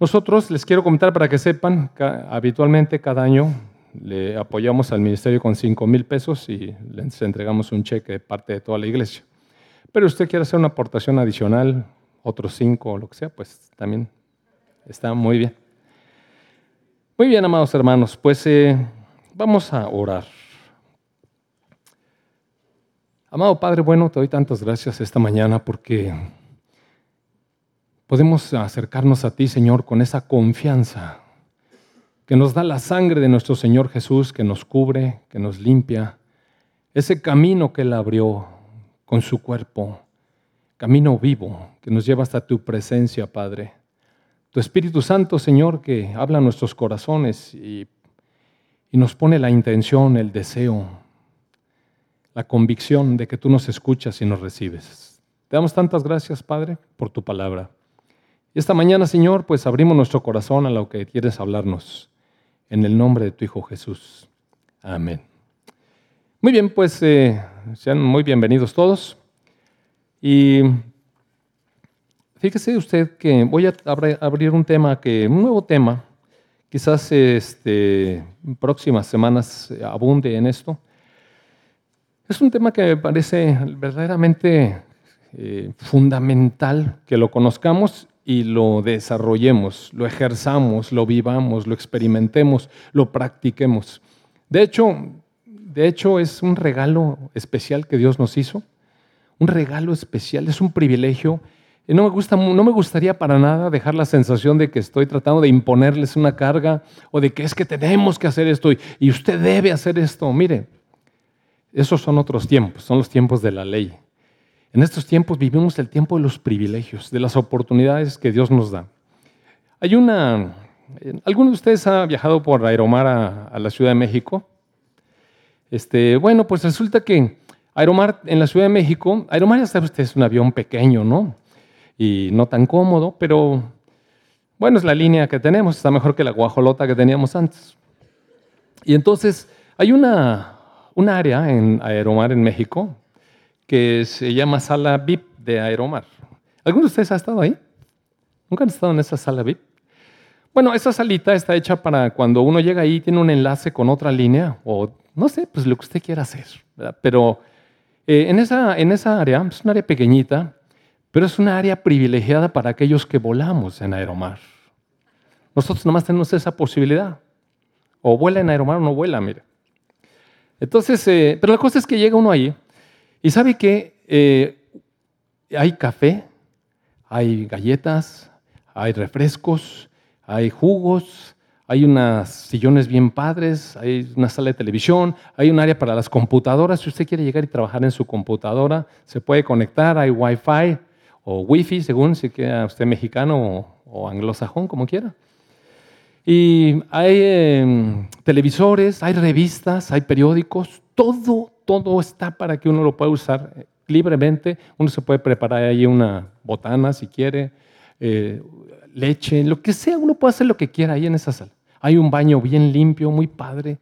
Nosotros les quiero comentar para que sepan, habitualmente cada año le apoyamos al ministerio con 5 mil pesos y les entregamos un cheque de parte de toda la iglesia. Pero usted quiere hacer una aportación adicional, otros 5 o lo que sea, pues también está muy bien. Muy bien, amados hermanos, pues eh, vamos a orar. Amado Padre, bueno, te doy tantas gracias esta mañana porque podemos acercarnos a ti, Señor, con esa confianza que nos da la sangre de nuestro Señor Jesús, que nos cubre, que nos limpia, ese camino que Él abrió con su cuerpo, camino vivo que nos lleva hasta tu presencia, Padre. Tu Espíritu Santo, Señor, que habla nuestros corazones y, y nos pone la intención, el deseo, la convicción de que tú nos escuchas y nos recibes. Te damos tantas gracias, Padre, por tu palabra. Esta mañana, Señor, pues abrimos nuestro corazón a lo que quieres hablarnos. En el nombre de tu Hijo Jesús. Amén. Muy bien, pues eh, sean muy bienvenidos todos. Y fíjese usted que voy a abrir un tema, que, un nuevo tema, quizás este, próximas semanas abunde en esto. Es un tema que me parece verdaderamente eh, fundamental que lo conozcamos y lo desarrollemos, lo ejerzamos, lo vivamos, lo experimentemos, lo practiquemos. De hecho, de hecho es un regalo especial que Dios nos hizo, un regalo especial, es un privilegio. Y no me, gusta, no me gustaría para nada dejar la sensación de que estoy tratando de imponerles una carga o de que es que tenemos que hacer esto y, y usted debe hacer esto. Mire, esos son otros tiempos, son los tiempos de la ley. En estos tiempos vivimos el tiempo de los privilegios, de las oportunidades que Dios nos da. Hay una. ¿Alguno de ustedes ha viajado por Aeromar a, la Ciudad de México? Este, bueno, pues resulta que Aeromar en la Ciudad de México, Aeromar ya sabe usted es un avión pequeño, ¿no? Y no tan cómodo, pero bueno, es la línea que tenemos, está mejor que la guajolota que teníamos antes. Y entonces hay una, un área en Aeromar en México que se llama sala VIP de Aeromar. ¿Alguno de ustedes ha estado ahí? ¿Nunca han estado en esa sala VIP? Bueno, esa salita está hecha para cuando uno llega ahí, tiene un enlace con otra línea, o no sé, pues lo que usted quiera hacer. Pero eh, en, esa, en esa área, es un área pequeñita, pero es una área privilegiada para aquellos que volamos en Aeromar. Nosotros nomás tenemos esa posibilidad. O vuela en Aeromar o no vuela, mire. Entonces, eh, pero la cosa es que llega uno ahí y sabe que eh, hay café, hay galletas, hay refrescos, hay jugos, hay unas sillones bien padres, hay una sala de televisión, hay un área para las computadoras. Si usted quiere llegar y trabajar en su computadora, se puede conectar, hay Wi-Fi o Wi-Fi, según si queda usted mexicano o, anglosajón, como quiera. Y hay em, televisores, hay revistas, hay periódicos, todo, todo está para que uno lo pueda usar eh, libremente. Uno se puede preparar ahí una botana si quiere, eh, leche, lo que sea, uno puede hacer lo que quiera ahí en esa sala. Hay un baño bien limpio, muy padre.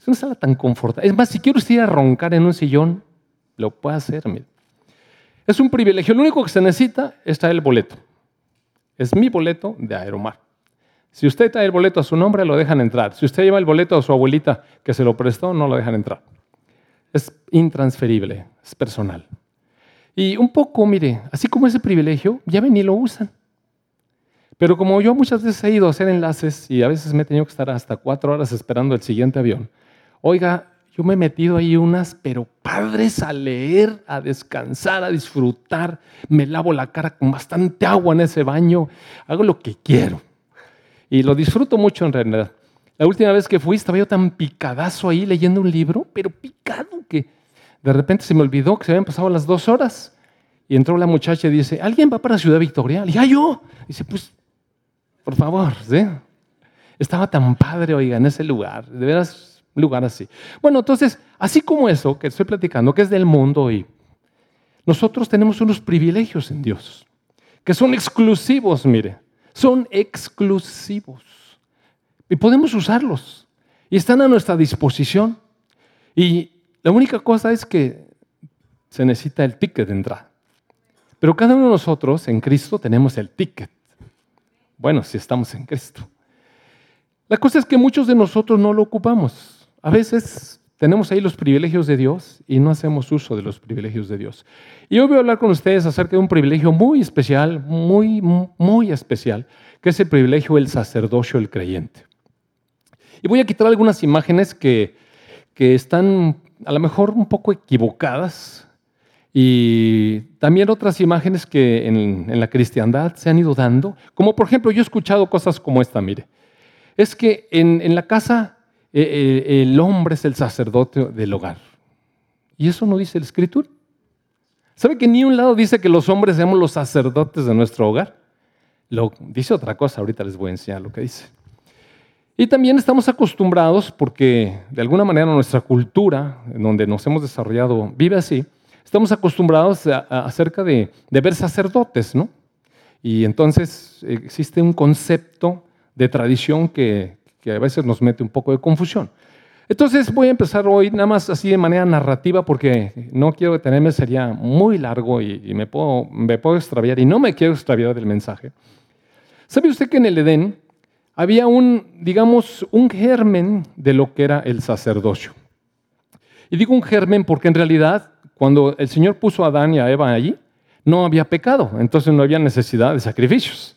Es una sala tan confortable. Es más, si quiero ir a roncar en un sillón, lo puede hacer. Es un privilegio. Lo único que se necesita es traer el boleto. Es mi boleto de Aeromar. Si usted trae el boleto a su nombre, lo dejan entrar. Si usted lleva el boleto a su abuelita que se lo prestó, no lo dejan entrar es intransferible, es personal. Y un poco, mire, así como ese privilegio, ya ven y lo usan. Pero como yo muchas veces he ido a hacer enlaces y a veces me he tenido que estar hasta cuatro horas esperando el siguiente avión, oiga, yo me he metido ahí unas, pero padres a leer, a descansar, a disfrutar, me lavo la cara con bastante agua en ese baño, hago lo que quiero. Y lo disfruto mucho en realidad. La última vez que fui estaba yo tan picadazo ahí leyendo un libro, pero picado que de repente se me olvidó que se habían pasado las dos horas. Y entró la muchacha y dice, ¿alguien va para Ciudad Victoria? Le dije, ah, yo. dice, pues, por favor, ¿sí? Estaba tan padre, oiga, en ese lugar, de veras, un lugar así. Bueno, entonces, así como eso que estoy platicando, que es del mundo y nosotros tenemos unos privilegios en Dios, que son exclusivos, mire, son exclusivos. Y podemos usarlos. Y están a nuestra disposición. Y la única cosa es que se necesita el ticket de entrada. Pero cada uno de nosotros en Cristo tenemos el ticket. Bueno, si estamos en Cristo. La cosa es que muchos de nosotros no lo ocupamos. A veces tenemos ahí los privilegios de Dios y no hacemos uso de los privilegios de Dios. Y hoy voy a hablar con ustedes acerca de un privilegio muy especial, muy, muy especial, que es el privilegio del sacerdocio del creyente. Y voy a quitar algunas imágenes que, que están a lo mejor un poco equivocadas y también otras imágenes que en, la cristiandad se han ido dando, como por ejemplo yo he escuchado cosas como esta, mire, es que en, la casa eh, eh, el hombre es el sacerdote del hogar. Y eso no dice la escritura. ¿Sabe que ni un lado dice que los hombres seamos los sacerdotes de nuestro hogar? Lo, dice otra cosa, ahorita les voy a enseñar lo que dice. Y también estamos acostumbrados, porque de alguna manera nuestra cultura, en donde nos hemos desarrollado, vive así, estamos acostumbrados acerca de, ver sacerdotes, ¿no? Y entonces existe un concepto de tradición que, a veces nos mete un poco de confusión. Entonces voy a empezar hoy nada más así de manera narrativa porque no quiero detenerme, sería muy largo y, me, puedo, me puedo extraviar y no me quiero extraviar del mensaje. ¿Sabe usted que en el Edén había un, digamos, un germen de lo que era el sacerdocio? Y digo un germen porque en realidad cuando el Señor puso a Adán y a Eva allí, no había pecado, entonces no había necesidad de sacrificios,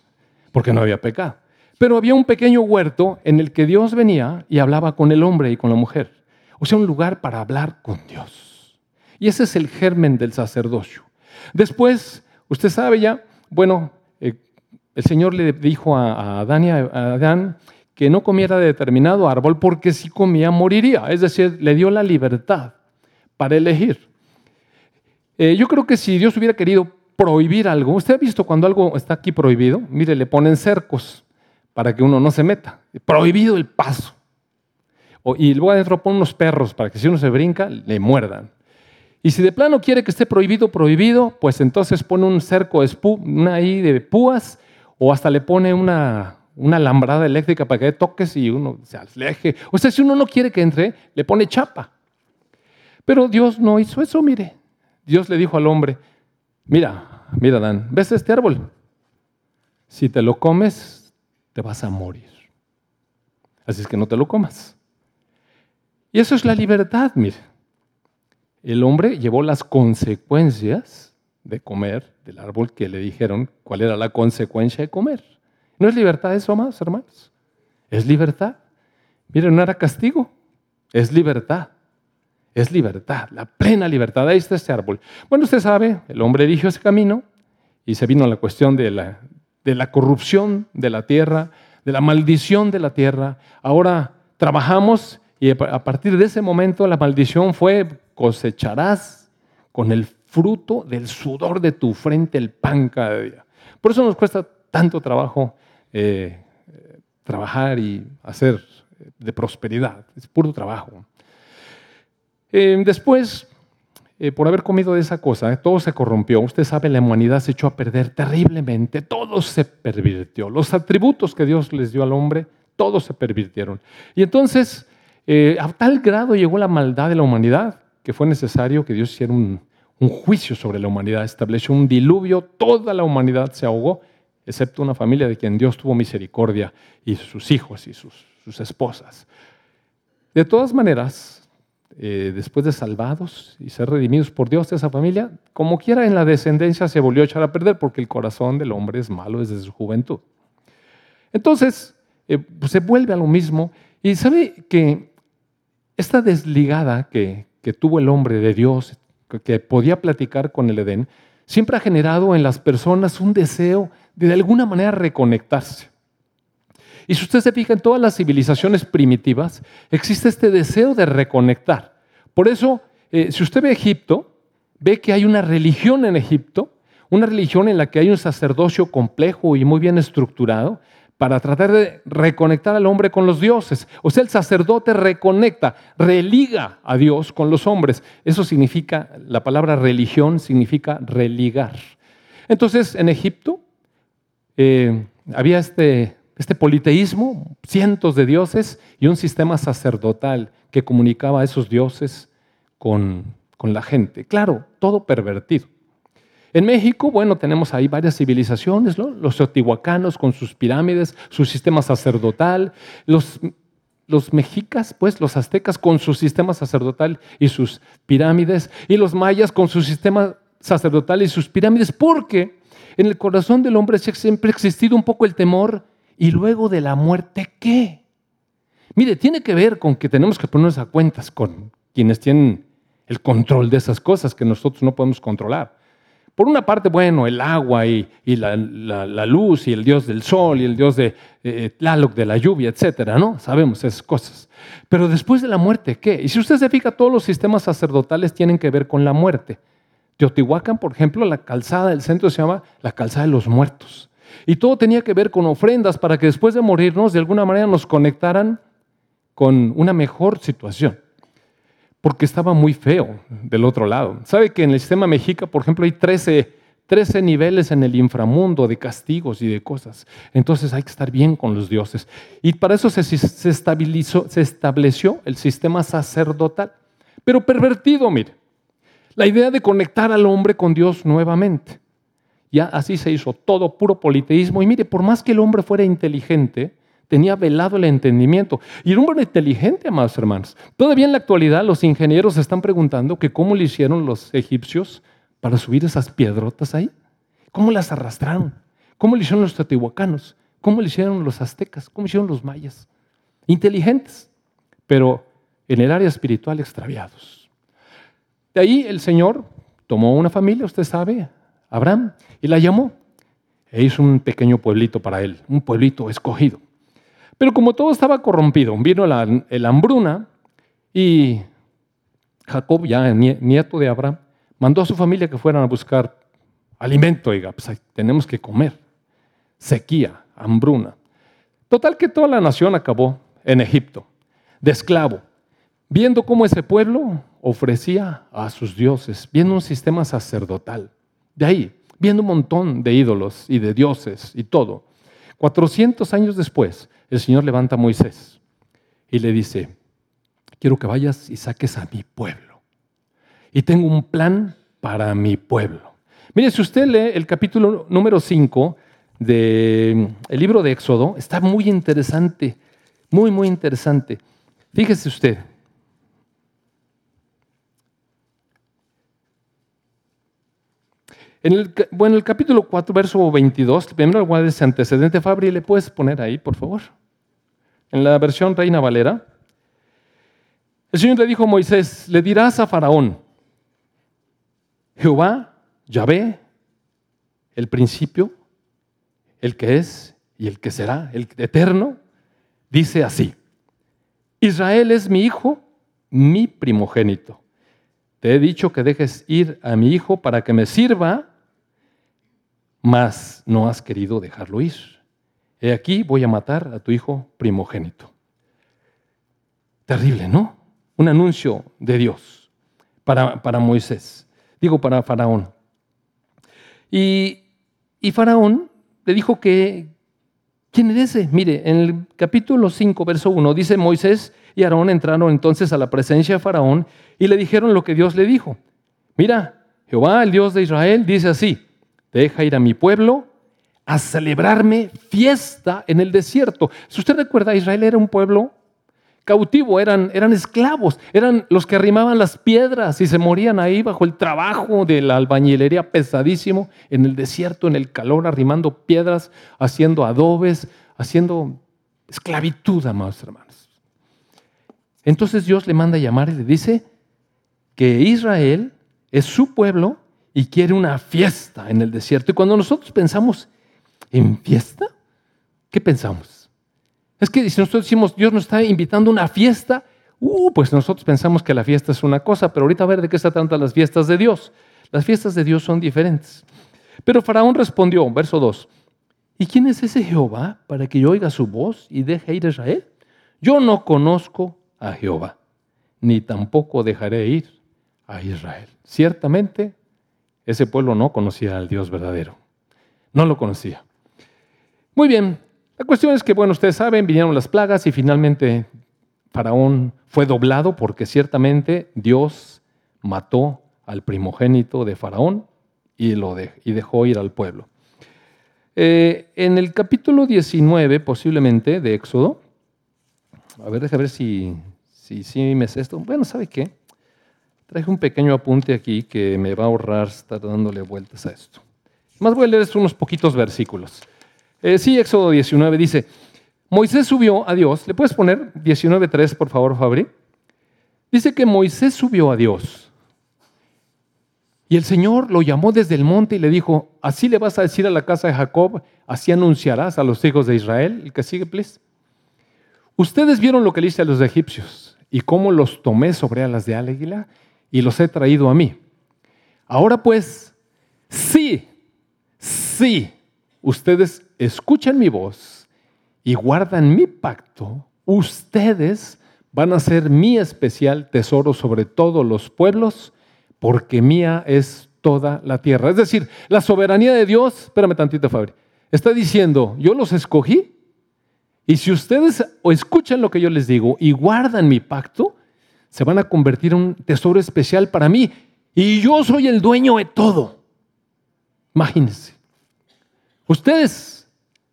porque no había pecado. Pero había un pequeño huerto en el que Dios venía y hablaba con el hombre y con la mujer. O sea, un lugar para hablar con Dios. Y ese es el germen del sacerdocio. Después, usted sabe ya, bueno, el Señor le dijo a, Adán, que no comiera de determinado árbol porque si comía moriría. Es decir, le dio la libertad para elegir. Eh, yo creo que si Dios hubiera querido prohibir algo, usted ha visto cuando algo está aquí prohibido, mire, le ponen cercos para que uno no se meta. Prohibido el paso. y luego adentro pone unos perros para que si uno se brinca, le muerdan. Y si de plano quiere que esté prohibido, prohibido, pues entonces pone un cerco una ahí de púas o hasta le pone una, una alambrada eléctrica para que toques y uno se aleje. O sea, si uno no quiere que entre, le pone chapa. Pero Dios no hizo eso, mire. Dios le dijo al hombre, mira, mira Dan, ¿ves este árbol? Si te lo comes, te vas a morir. Así es que no te lo comas. Y eso es la libertad, mire. El hombre llevó las consecuencias de comer del árbol que le dijeron cuál era la consecuencia de comer. ¿No es libertad eso, más, hermanos? Es libertad. Miren, no era castigo, es libertad. Es libertad, la plena libertad. Ahí está este árbol. Bueno, usted sabe, el hombre eligió ese camino y se vino la cuestión de la, de la corrupción de la tierra, de la maldición de la tierra. Ahora trabajamos y a partir de ese momento la maldición fue cosecharás con el fruto del sudor de tu frente el pan cada día. Por eso nos cuesta tanto trabajo eh, trabajar y hacer de prosperidad. Es puro trabajo. Eh, después, eh, por haber comido de esa cosa, todo se corrompió. Usted sabe, la humanidad se echó a perder terriblemente. Todo se pervirtió. Los atributos que Dios les dio al hombre, todos se pervirtieron. Y entonces, a tal grado llegó la maldad de la humanidad que fue necesario que Dios hiciera un, un juicio sobre la humanidad, estableció un diluvio, toda la humanidad se ahogó, excepto una familia de quien Dios tuvo misericordia y sus hijos y sus, esposas. De todas maneras, eh, después de salvados y ser redimidos por Dios, esa familia, como quiera en la descendencia se volvió a echar a perder porque el corazón del hombre es malo desde su juventud. Entonces, eh, pues, se vuelve a lo mismo y sabe que esta desligada que, que tuvo el hombre de Dios que podía platicar con el Edén, siempre ha generado en las personas un deseo de de alguna manera reconectarse. Y si usted se fija en todas las civilizaciones primitivas, existe este deseo de reconectar. Por eso, eh, si usted ve Egipto, ve que hay una religión en Egipto, una religión en la que hay un sacerdocio complejo y muy bien estructurado, para tratar de reconectar al hombre con los dioses. O sea, el sacerdote reconecta, religa a Dios con los hombres. Eso significa, la palabra religión significa religar. Entonces, en Egipto eh, había este, este politeísmo, cientos de dioses y un sistema sacerdotal que comunicaba a esos dioses con, con la gente. Claro, todo pervertido. En México, bueno, tenemos ahí varias civilizaciones, ¿no? Los teotihuacanos con sus pirámides, su sistema sacerdotal, los, los mexicas, pues los aztecas con su sistema sacerdotal y sus pirámides, y los mayas con su sistema sacerdotal y sus pirámides, porque en el corazón del hombre siempre ha existido un poco el temor, y luego de la muerte, ¿qué? Mire, tiene que ver con que tenemos que ponernos a cuentas con quienes tienen el control de esas cosas que nosotros no podemos controlar. Por una parte, bueno, el agua y, la, luz y el dios del sol y el dios de eh, Tlaloc de la lluvia, etcétera, ¿no? Sabemos esas cosas. Pero después de la muerte, ¿qué? Y si usted se fija, todos los sistemas sacerdotales tienen que ver con la muerte. Teotihuacán, por ejemplo, la calzada del centro se llama la calzada de los muertos. Y todo tenía que ver con ofrendas para que después de morirnos, de alguna manera nos conectaran con una mejor situación porque estaba muy feo del otro lado. ¿Sabe que en el sistema mexica, por ejemplo, hay 13, 13 niveles en el inframundo de castigos y de cosas? Entonces hay que estar bien con los dioses. Y para eso se, se, estabilizó, se estableció el sistema sacerdotal. Pero pervertido, mire. La idea de conectar al hombre con Dios nuevamente. Ya así se hizo todo puro politeísmo. Y mire, por más que el hombre fuera inteligente, tenía velado el entendimiento. Y era un hombre inteligente, amados hermanos. Todavía en la actualidad los ingenieros se están preguntando que cómo le hicieron los egipcios para subir esas piedrotas ahí. ¿Cómo las arrastraron? ¿Cómo le hicieron los teotihuacanos? ¿Cómo le hicieron los aztecas? ¿Cómo hicieron los mayas? Inteligentes, pero en el área espiritual extraviados. De ahí el Señor tomó una familia, usted sabe, Abraham, y la llamó. E hizo un pequeño pueblito para él, un pueblito escogido. Pero como todo estaba corrompido, vino la, hambruna y Jacob, ya nieto de Abraham, mandó a su familia que fueran a buscar alimento. Oiga, pues tenemos que comer. Sequía, hambruna. Total que toda la nación acabó en Egipto, de esclavo, viendo cómo ese pueblo ofrecía a sus dioses, viendo un sistema sacerdotal. De ahí, viendo un montón de ídolos y de dioses y todo. 400 años después, el Señor levanta a Moisés y le dice, quiero que vayas y saques a mi pueblo. Y tengo un plan para mi pueblo. Mire, si usted lee el capítulo número 5 del libro de Éxodo, está muy interesante, muy, muy interesante. Fíjese usted. En el, bueno, el capítulo 4, verso 22, primero guarda ese antecedente, Fabri, ¿le puedes poner ahí, por favor? En la versión Reina Valera, el Señor le dijo a Moisés, le dirás a Faraón, Jehová, Yahvé, el principio, el que es y el que será, el eterno, dice así, Israel es mi hijo, mi primogénito. Te he dicho que dejes ir a mi hijo para que me sirva, mas no has querido dejarlo ir. He aquí voy a matar a tu hijo primogénito. Terrible, ¿no? Un anuncio de Dios para, para Moisés, digo para Faraón. Y, y Faraón le dijo que, ¿quién es ese? Mire, en el capítulo 5, verso 1, dice Moisés y Aarón entraron entonces a la presencia de Faraón y le dijeron lo que Dios le dijo. Mira, Jehová, el Dios de Israel, dice así, deja ir a mi pueblo a celebrarme fiesta en el desierto. Si usted recuerda, Israel era un pueblo cautivo, eran, eran esclavos, eran los que arrimaban las piedras y se morían ahí bajo el trabajo de la albañilería pesadísimo, en el desierto, en el calor, arrimando piedras, haciendo adobes, haciendo esclavitud, amados hermanos. Entonces Dios le manda a llamar y le dice que Israel es su pueblo y quiere una fiesta en el desierto. Y cuando nosotros pensamos ¿En fiesta? ¿Qué pensamos? Es que si nosotros decimos, Dios nos está invitando a una fiesta, uh, pues nosotros pensamos que la fiesta es una cosa, pero ahorita a ver de qué se tratan las fiestas de Dios. Las fiestas de Dios son diferentes. Pero Faraón respondió, verso 2, ¿y quién es ese Jehová para que yo oiga su voz y deje ir a Israel? Yo no conozco a Jehová, ni tampoco dejaré ir a Israel. Ciertamente, ese pueblo no conocía al Dios verdadero. No lo conocía. Muy bien, la cuestión es que, bueno, ustedes saben, vinieron las plagas y finalmente Faraón fue doblado porque ciertamente Dios mató al primogénito de Faraón y, lo y dejó ir al pueblo. Eh, en el capítulo 19, posiblemente, de Éxodo, a ver, déjame ver si, si, si me sé esto. Bueno, ¿sabe qué? Traje un pequeño apunte aquí que me va a ahorrar estar dándole vueltas a esto. Más voy a leer unos poquitos versículos. Eh, sí, Éxodo 19 dice, Moisés subió a Dios. ¿Le puedes poner 19.3, por favor, Fabri? Dice que Moisés subió a Dios. Y el Señor lo llamó desde el monte y le dijo, así le vas a decir a la casa de Jacob, así anunciarás a los hijos de Israel. El que sigue, please. Ustedes vieron lo que le hice a los egipcios y cómo los tomé sobre alas de águila y los he traído a mí. Ahora pues, sí, sí, ustedes escuchan mi voz y guardan mi pacto, ustedes van a ser mi especial tesoro sobre todos los pueblos, porque mía es toda la tierra. Es decir, la soberanía de Dios, espérame tantito, Fabri, está diciendo, yo los escogí, y si ustedes escuchan lo que yo les digo y guardan mi pacto, se van a convertir en un tesoro especial para mí. Y yo soy el dueño de todo. Imagínense. Ustedes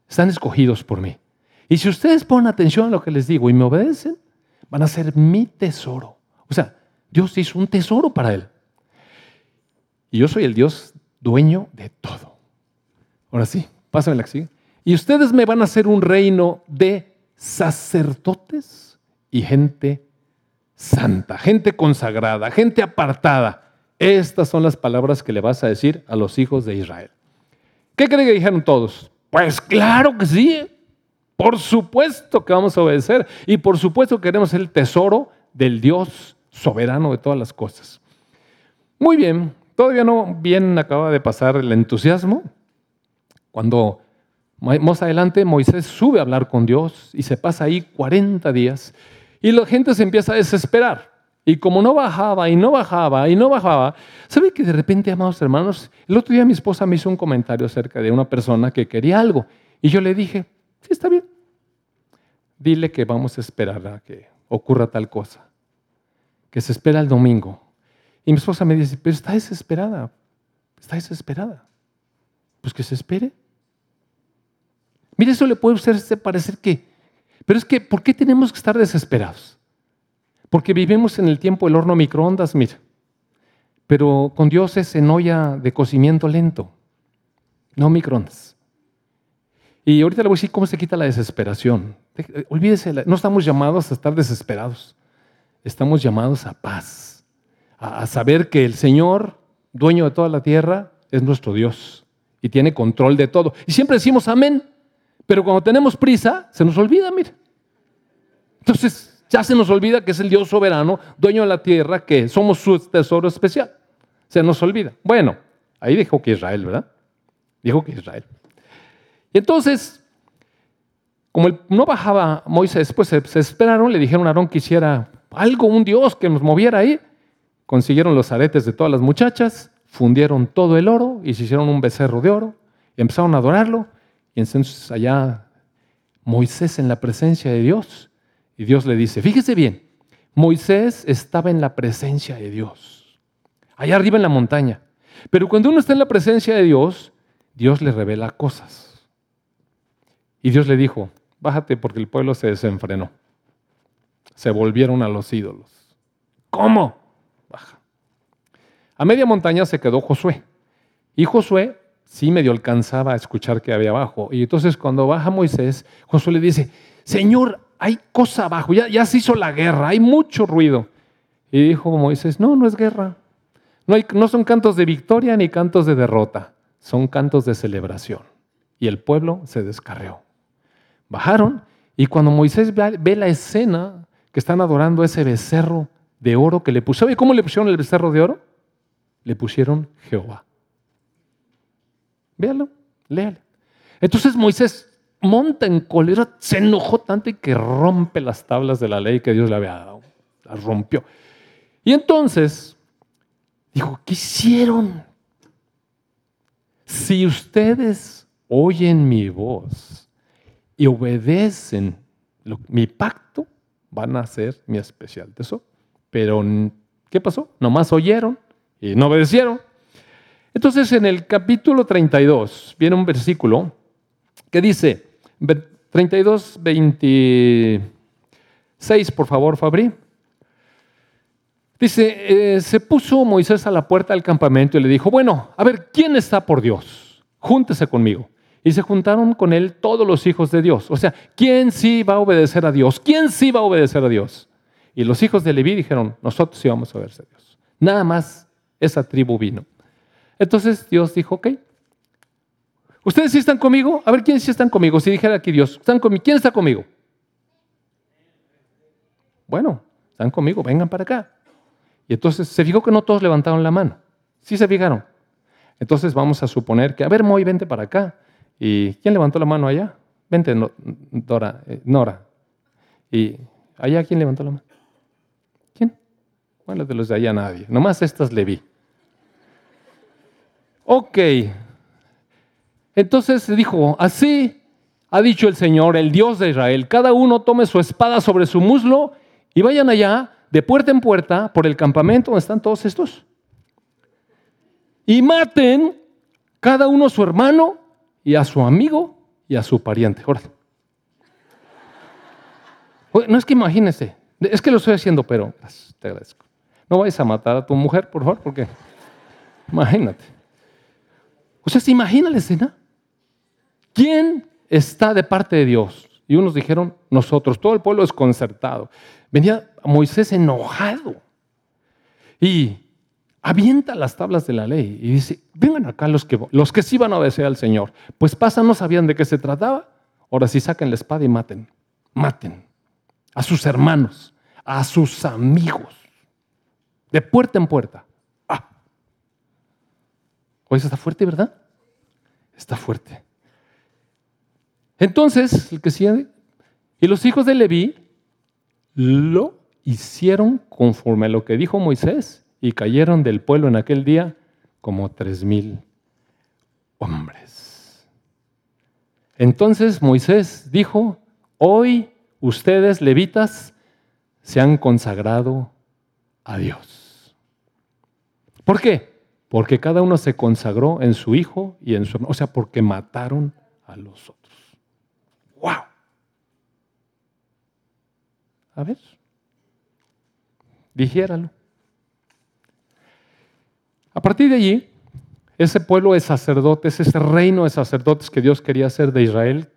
están escogidos por mí. Y si ustedes ponen atención a lo que les digo y me obedecen, van a ser mi tesoro. O sea, Dios hizo un tesoro para él. Y yo soy el Dios dueño de todo. Ahora sí, pásame la que sigue. Y ustedes me van a hacer un reino de sacerdotes y gente santa, gente consagrada, gente apartada. Estas son las palabras que le vas a decir a los hijos de Israel. ¿Qué creen que dijeron todos? Pues claro que sí. Por supuesto que vamos a obedecer y por supuesto que queremos el tesoro del Dios soberano de todas las cosas. Muy bien, todavía no bien acaba de pasar el entusiasmo. Cuando más adelante Moisés sube a hablar con Dios y se pasa ahí 40 días y la gente se empieza a desesperar. Y como no bajaba y no bajaba y no bajaba, ¿sabe que de repente, amados hermanos, el otro día mi esposa me hizo un comentario acerca de una persona que quería algo y yo le dije, Sí, está bien. Dile que vamos a esperar a que ocurra tal cosa. Que se espera el domingo. Y mi esposa me dice, pero está desesperada. Está desesperada. Pues que se espere. Mire, eso le puede parecer que... Pero es que, ¿por qué tenemos que estar desesperados? Porque vivimos en el tiempo del horno microondas, mira. Pero con Dios es en olla de cocimiento lento, no microondas. Y ahorita le voy a decir cómo se quita la desesperación. Olvídese, no estamos llamados a estar desesperados. Estamos llamados a paz, a, saber que el Señor, dueño de toda la tierra, es nuestro Dios y tiene control de todo. Y siempre decimos amén, pero cuando tenemos prisa, se nos olvida, mire. Entonces, ya se nos olvida que es el Dios soberano, dueño de la tierra, que somos su tesoro especial. Se nos olvida. Bueno, ahí dijo que Israel, ¿verdad? Dijo que Israel. Entonces, como no bajaba Moisés, pues se, esperaron, le dijeron a Aarón que hiciera algo, un Dios que nos moviera ahí. Consiguieron los aretes de todas las muchachas, fundieron todo el oro y se hicieron un becerro de oro empezaron a adorarlo. Y entonces allá Moisés en la presencia de Dios y Dios le dice, fíjese bien, Moisés estaba en la presencia de Dios, allá arriba en la montaña. Pero cuando uno está en la presencia de Dios, Dios le revela cosas. Y Dios le dijo, bájate porque el pueblo se desenfrenó. Se volvieron a los ídolos. ¿Cómo? Baja. A media montaña se quedó Josué. Y Josué sí medio alcanzaba a escuchar que había abajo. Y entonces cuando baja Moisés, Josué le dice, Señor, hay cosa abajo, ya, se hizo la guerra, hay mucho ruido. Y dijo Moisés, no, no es guerra. No, hay, no son cantos de victoria ni cantos de derrota, son cantos de celebración. Y el pueblo se descarreó. Bajaron y cuando Moisés ve la escena que están adorando ese becerro de oro que le pusieron, ¿y cómo le pusieron el becerro de oro? Le pusieron Jehová. Véalo, léale. Entonces Moisés monta en cólera, se enojó tanto y que rompe las tablas de la ley que Dios le había dado. Las rompió. Y entonces dijo, ¿qué hicieron? Si ustedes oyen mi voz y obedecen mi pacto, van a ser mi especial tesoro. Pero, ¿qué pasó? Nomás oyeron y no obedecieron. Entonces en el capítulo 32 viene un versículo que dice, 32, 26, por favor, Fabri. Dice, eh, se puso Moisés a la puerta del campamento y le dijo, bueno, a ver, ¿quién está por Dios? Júntese conmigo. Y se juntaron con él todos los hijos de Dios. O sea, ¿quién sí va a obedecer a Dios? ¿Quién sí va a obedecer a Dios? Y los hijos de Leví dijeron, nosotros sí vamos a obedecer a Dios. Nada más esa tribu vino. Entonces Dios dijo, ok, ¿ustedes sí están conmigo? A ver, ¿quiénes sí están conmigo? Si dijera aquí Dios, ¿están conmigo? ¿quién está conmigo? Bueno, están conmigo, vengan para acá. Y entonces se fijó que no todos levantaron la mano. Sí se fijaron. Entonces vamos a suponer que, a ver, Moy, vente para acá. ¿Y quién levantó la mano allá? Vente, Dora, eh, Nora. ¿Y allá quién levantó la mano? ¿Quién? Bueno, de los de allá nadie. Nomás estas le vi. Ok. Entonces dijo, así ha dicho el Señor, el Dios de Israel, cada uno tome su espada sobre su muslo y vayan allá de puerta en puerta por el campamento donde están todos estos. Y maten cada uno a su hermano y a su amigo y a su pariente. No es que imagínese, es que lo estoy haciendo, pero te agradezco. No vayas a matar a tu mujer, por favor, porque imagínate. O sea, ¿se imagina la escena? ¿Quién está de parte de Dios? Y unos dijeron, nosotros, todo el pueblo desconcertado. Venía Moisés enojado y avienta las tablas de la ley y dice, vengan acá los que, los que sí van a obedecer al Señor. Pues pasan, no sabían de qué se trataba. Ahora sí saquen la espada y maten, maten a sus hermanos, a sus amigos, de puerta en puerta. Ah. Oye, está fuerte, ¿verdad? Está fuerte. Entonces, el que sigue, y los hijos de Leví lo hicieron conforme a lo que dijo Moisés y cayeron del pueblo en aquel día como tres mil hombres. Entonces Moisés dijo, hoy ustedes levitas se han consagrado a Dios. ¿Por qué? Porque cada uno se consagró en su hijo y en su hermano, o sea, porque mataron a los otros. ¡Wow! A ver, dijéralo. A partir de allí, ese pueblo de sacerdotes, ese reino de sacerdotes que Dios quería hacer de Israel,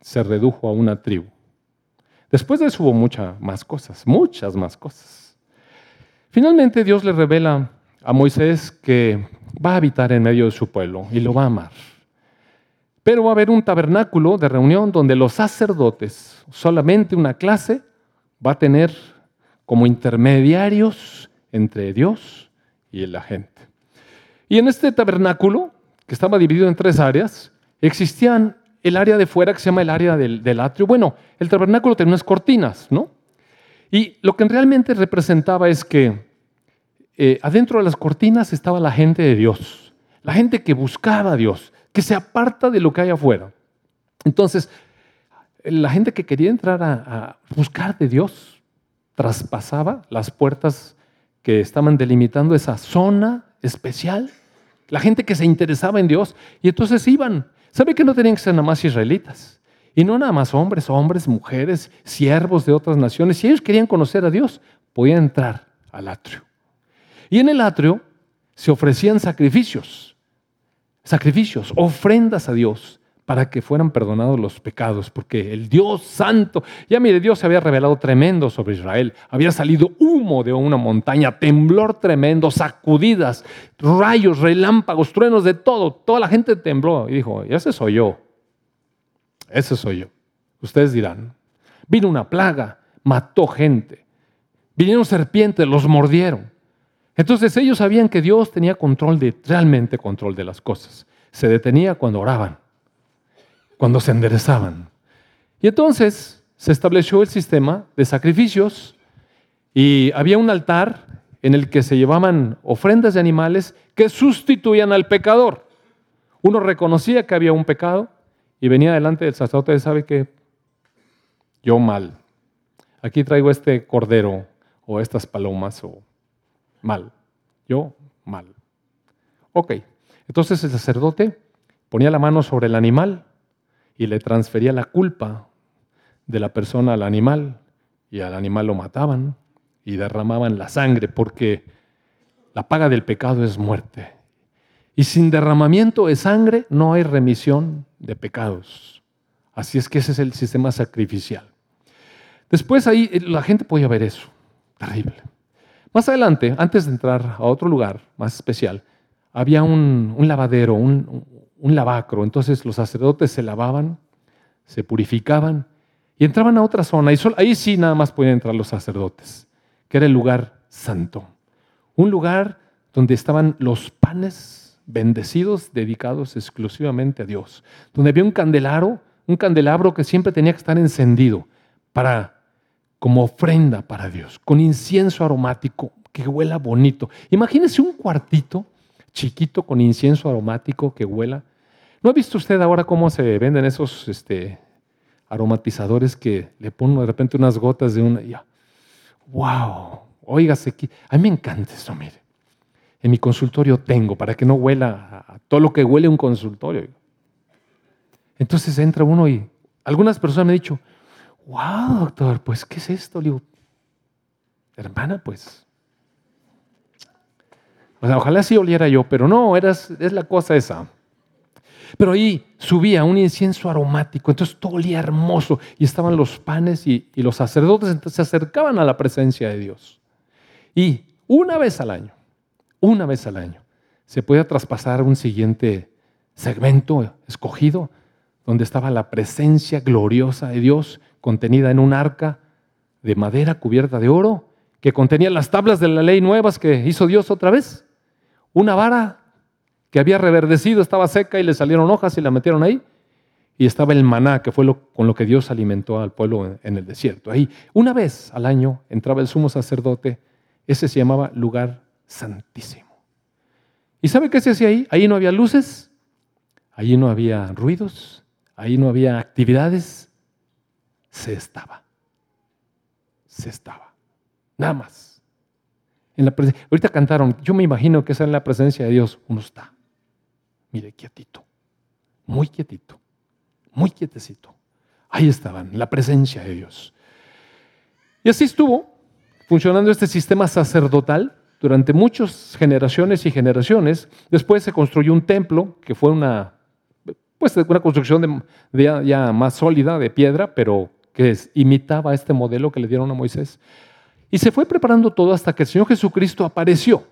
se redujo a una tribu. Después de eso hubo muchas más cosas, muchas más cosas. Finalmente Dios le revela a Moisés que va a habitar en medio de su pueblo y lo va a amar. Pero va a haber un tabernáculo de reunión donde los sacerdotes, solamente una clase, va a tener como intermediarios entre Dios y la gente. Y en este tabernáculo, que estaba dividido en tres áreas, existían el área de fuera que se llama el área del, atrio. Bueno, el tabernáculo tenía unas cortinas, ¿no? Y lo que realmente representaba es que eh, adentro de las cortinas estaba la gente de Dios, la gente que buscaba a Dios, que se aparta de lo que hay afuera. Entonces, la gente que quería entrar a, buscar de Dios traspasaba las puertas que estaban delimitando esa zona especial. La gente que se interesaba en Dios y entonces iban. ¿Sabe que no tenían que ser nada más israelitas? Y no nada más hombres, hombres, mujeres, siervos de otras naciones. Si ellos querían conocer a Dios, podían entrar al atrio. Y en el atrio se ofrecían sacrificios, sacrificios, ofrendas a Dios para que fueran perdonados los pecados, porque el Dios santo, ya mire, Dios se había revelado tremendo sobre Israel, había salido humo de una montaña, temblor tremendo, sacudidas, rayos, relámpagos, truenos, de todo, toda la gente tembló y dijo, ese soy yo, ese soy yo. Ustedes dirán, vino una plaga, mató gente, vinieron serpientes, los mordieron. Entonces ellos sabían que Dios tenía control de, realmente control de las cosas. Se detenía cuando oraban cuando se enderezaban. Y entonces se estableció el sistema de sacrificios y había un altar en el que se llevaban ofrendas de animales que sustituían al pecador. Uno reconocía que había un pecado y venía delante del sacerdote y sabe que yo mal. Aquí traigo este cordero o estas palomas o mal. Yo mal. Ok. Entonces el sacerdote ponía la mano sobre el animal y le transfería la culpa de la persona al animal y al animal lo mataban y derramaban la sangre porque la paga del pecado es muerte. Y sin derramamiento de sangre no hay remisión de pecados. Así es que ese es el sistema sacrificial. Después ahí eh, la gente podía ver eso. Terrible. Más adelante, antes de entrar a otro lugar más especial, había un, lavadero, un, lavacro. Entonces los sacerdotes se lavaban, se purificaban y entraban a otra zona. Y ahí sí nada más podían entrar los sacerdotes, que era el lugar santo. Un lugar donde estaban los panes bendecidos, dedicados exclusivamente a Dios. Donde había un candelaro, un candelabro que siempre tenía que estar encendido para como ofrenda para Dios, con incienso aromático que huela bonito. Imagínese un cuartito chiquito con incienso aromático que huela. ¿No ha visto usted ahora cómo se venden esos este, aromatizadores que le ponen de repente unas gotas de una... Ya. ¡Wow! Óigase, a mí me encanta eso, mire. En mi consultorio tengo, para que no huela todo lo que huele un consultorio. Entonces entra uno y algunas personas me han dicho, wow, doctor, pues, ¿qué es esto? Le digo, hermana, pues. O sea, ojalá sí oliera yo, pero no, eras, es la cosa esa. Pero ahí subía un incienso aromático, entonces todo olía hermoso y estaban los panes y, y los sacerdotes entonces se acercaban a la presencia de Dios. Y una vez al año, una vez al año, se podía traspasar un siguiente segmento escogido donde estaba la presencia gloriosa de Dios contenida en un arca de madera cubierta de oro que contenía las tablas de la ley nuevas que hizo Dios otra vez, una vara que había reverdecido, estaba seca y le salieron hojas y la metieron ahí. Y estaba el maná, que fue lo, con lo que Dios alimentó al pueblo en, el desierto. Ahí, una vez al año, entraba el sumo sacerdote. Ese se llamaba lugar santísimo. ¿Y sabe qué se hacía ahí? Ahí no había luces, ahí no había ruidos, ahí no había actividades. Se estaba. Se estaba. Nada más. En la Ahorita cantaron, yo me imagino que es en la presencia de Dios uno está. Mire, quietito, muy quietito, muy quietecito. Ahí estaban, la presencia de Dios. Y así estuvo funcionando este sistema sacerdotal durante muchas generaciones y generaciones. Después se construyó un templo que fue una, pues, una construcción de, ya más sólida, de piedra, pero que imitaba este modelo que le dieron a Moisés. Y se fue preparando todo hasta que el Señor Jesucristo apareció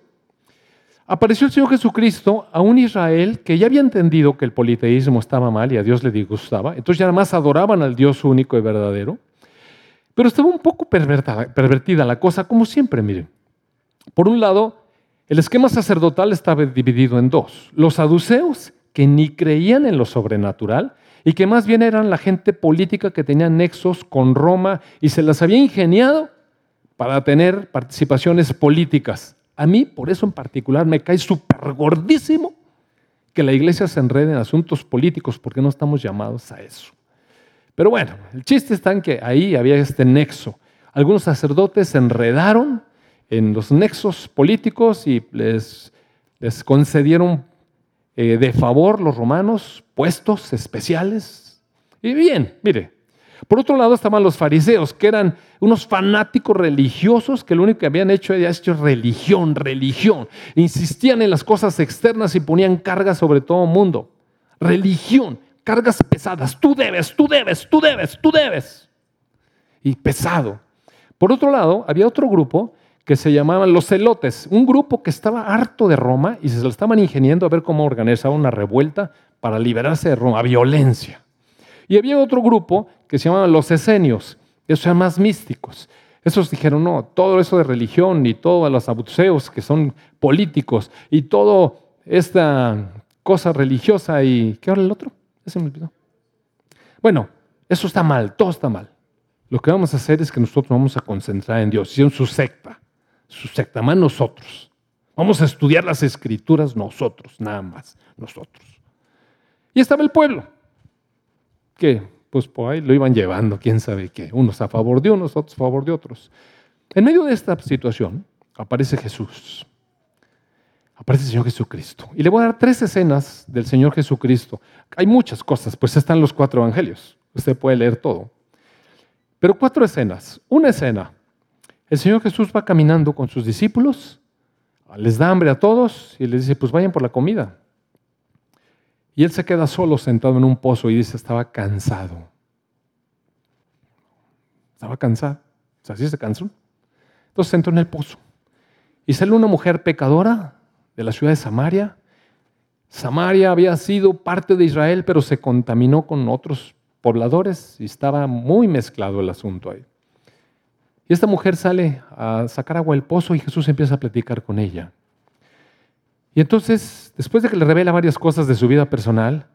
apareció el Señor Jesucristo a un Israel que ya había entendido que el politeísmo estaba mal y a Dios le disgustaba. Entonces ya nada más adoraban al Dios único y verdadero. Pero estaba un poco pervertida la cosa, como siempre, miren. Por un lado, el esquema sacerdotal estaba dividido en dos. Los saduceos, que ni creían en lo sobrenatural y que más bien eran la gente política que tenía nexos con Roma y se las había ingeniado para tener participaciones políticas. A mí, por eso en particular, me cae súper gordísimo que la iglesia se enrede en asuntos políticos, porque no estamos llamados a eso. Pero bueno, el chiste está en que ahí había este nexo. Algunos sacerdotes se enredaron en los nexos políticos y les, les concedieron eh, de favor los romanos puestos especiales. Y bien, mire, por otro lado estaban los fariseos, que eran unos fanáticos religiosos que lo único que habían hecho era hecho religión, religión. Insistían en las cosas externas y ponían cargas sobre todo el mundo. Religión, cargas pesadas. Tú debes, tú debes, tú debes, tú debes. Y pesado. Por otro lado, había otro grupo que se llamaban los celotes, un grupo que estaba harto de Roma y se lo estaban ingeniando a ver cómo organizar una revuelta para liberarse de Roma, violencia. Y había otro grupo que se llamaban los esenios, esos eran más místicos. Esos dijeron, no, todo eso de religión y todos los abuseos que son políticos y todo esta cosa religiosa y... ¿Qué era el otro? Ese me olvidó. Bueno, eso está mal, todo está mal. Lo que vamos a hacer es que nosotros vamos a concentrar en Dios, en su secta, su secta, más nosotros. Vamos a estudiar las escrituras nosotros, nada más, nosotros. Y estaba el pueblo que pues por ahí lo iban llevando, quién sabe qué, unos a favor de unos, otros a favor de otros. En medio de esta situación aparece Jesús. aparece el Señor Jesucristo. Y le voy a dar tres escenas del Señor Jesucristo. Hay muchas cosas, pues están los cuatro evangelios. Usted puede leer todo. Pero cuatro escenas. Una escena. El Señor Jesús va caminando con sus discípulos, les da hambre a todos y les dice, pues vayan por la comida. Y él se queda solo sentado en un pozo y dice, estaba cansado. Estaba cansado. O sea, así se cansó. Entonces entró en el pozo. Y sale una mujer pecadora de la ciudad de Samaria. Samaria había sido parte de Israel, pero se contaminó con otros pobladores y estaba muy mezclado el asunto ahí. Y esta mujer sale a sacar agua del pozo y Jesús empieza a platicar con ella. Y entonces, después de que le revela varias cosas de su vida personal,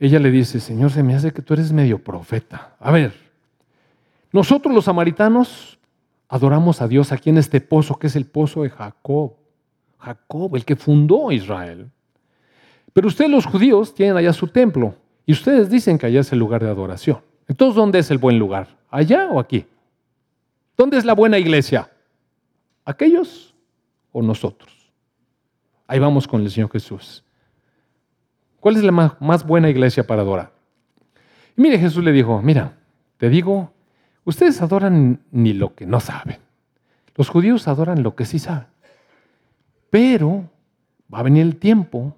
ella le dice, Señor, se me hace que tú eres medio profeta. A ver, nosotros los samaritanos adoramos a Dios aquí en este pozo, que es el pozo de Jacob. Jacob, el que fundó Israel. Pero ustedes los judíos tienen allá su templo y ustedes dicen que allá es el lugar de adoración. Entonces, ¿dónde es el buen lugar? ¿Allá o aquí? ¿Dónde es la buena iglesia? ¿Aquellos o nosotros? Ahí vamos con el Señor Jesús. ¿Cuál es la más, buena iglesia para adorar? Y mire, Jesús le dijo, mira, te digo, ustedes adoran ni lo que no saben. Los judíos adoran lo que sí saben. Pero va a venir el tiempo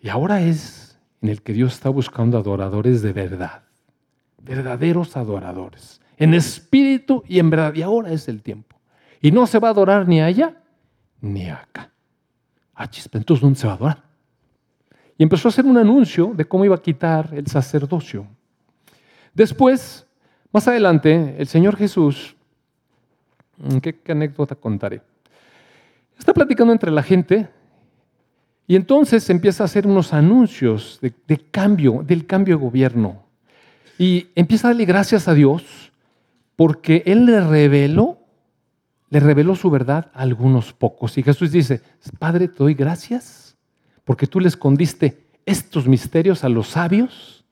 y ahora es en el que Dios está buscando adoradores de verdad, verdaderos adoradores, en espíritu y en verdad. Y ahora es el tiempo. Y no se va a adorar ni allá ni acá. Ah, chispa, entonces ¿dónde se va a adorar? Y empezó a hacer un anuncio de cómo iba a quitar el sacerdocio. Después, más adelante, el Señor Jesús, ¿qué, qué anécdota contaré? Está platicando entre la gente y entonces empieza a hacer unos anuncios de, cambio, del cambio de gobierno. Y empieza a darle gracias a Dios porque Él le reveló, le reveló su verdad a algunos pocos. Y Jesús dice, Padre, te doy gracias porque tú le escondiste estos misterios a los sabios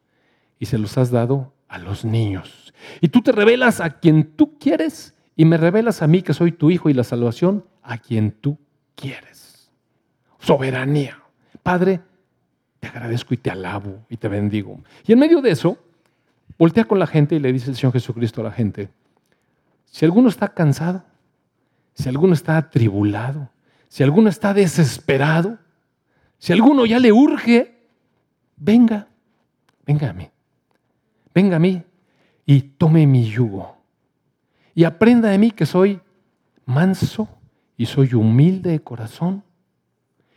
y se los has dado a los niños. Y tú te revelas a quien tú quieres y me revelas a mí que soy tu hijo y la salvación a quien tú quieres. Soberanía. Padre, te agradezco y te alabo y te bendigo. Y en medio de eso, voltea con la gente y le dice el Señor Jesucristo a la gente, si alguno está cansado, si alguno está atribulado, si alguno está desesperado, si alguno ya le urge, venga, venga a mí, venga a mí y tome mi yugo y aprenda de mí que soy manso y soy humilde de corazón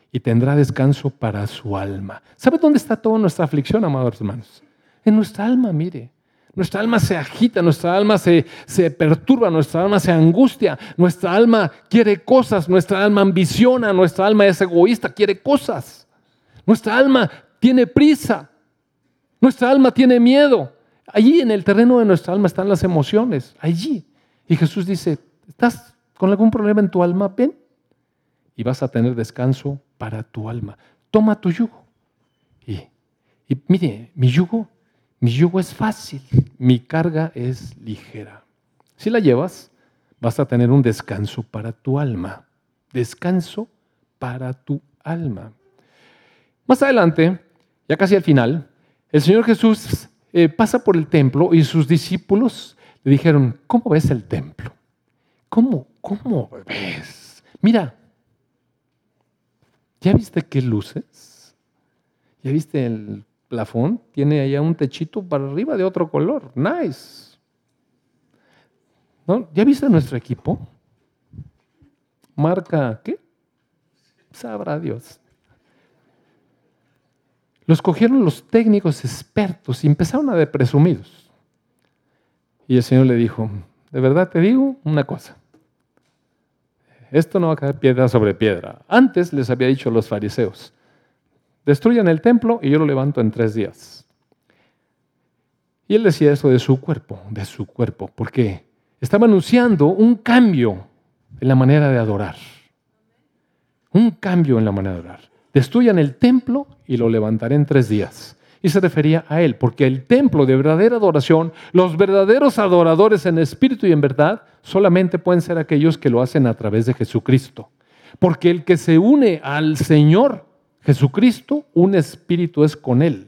y tendrá descanso para su alma. ¿Sabe dónde está toda nuestra aflicción, amados hermanos? En nuestra alma, mire. Nuestra alma se agita, nuestra alma se, se, perturba, nuestra alma se angustia, nuestra alma quiere cosas, nuestra alma ambiciona, nuestra alma es egoísta, quiere cosas. Nuestra alma tiene prisa, nuestra alma tiene miedo. Allí en el terreno de nuestra alma están las emociones, allí. Y Jesús dice, ¿estás con algún problema en tu alma, ven y vas a tener descanso para tu alma. Toma tu yugo. Y, y mire, mi yugo, mi yugo es fácil, mi carga es ligera. Si la llevas, vas a tener un descanso para tu alma. Descanso para tu alma. Más adelante, ya casi al final, el Señor Jesús eh, pasa por el templo y sus discípulos le dijeron, ¿cómo ves el templo? ¿Cómo, cómo ves? Mira, ¿ya viste qué luces? ¿Ya viste el plafón? Tiene allá un techito para arriba de otro color. Nice. ¿Ya viste nuestro equipo? Marca, ¿qué? Sabrá Dios. Los cogieron los técnicos expertos y empezaron a de presumidos. Y el Señor le dijo, de verdad te digo una cosa. Esto no va a caer piedra sobre piedra. Antes les había dicho a los fariseos, destruyan el templo y yo lo levanto en tres días. Y él decía eso de su cuerpo, de su cuerpo, porque estaba anunciando un cambio en la manera de adorar. Un cambio en la manera de adorar. Destruyan el templo y lo levantaré en tres días y se refería a Él, porque el templo de verdadera adoración, los verdaderos adoradores en espíritu y en verdad, solamente pueden ser aquellos que lo hacen a través de Jesucristo. Porque el que se une al Señor Jesucristo, un espíritu es con Él.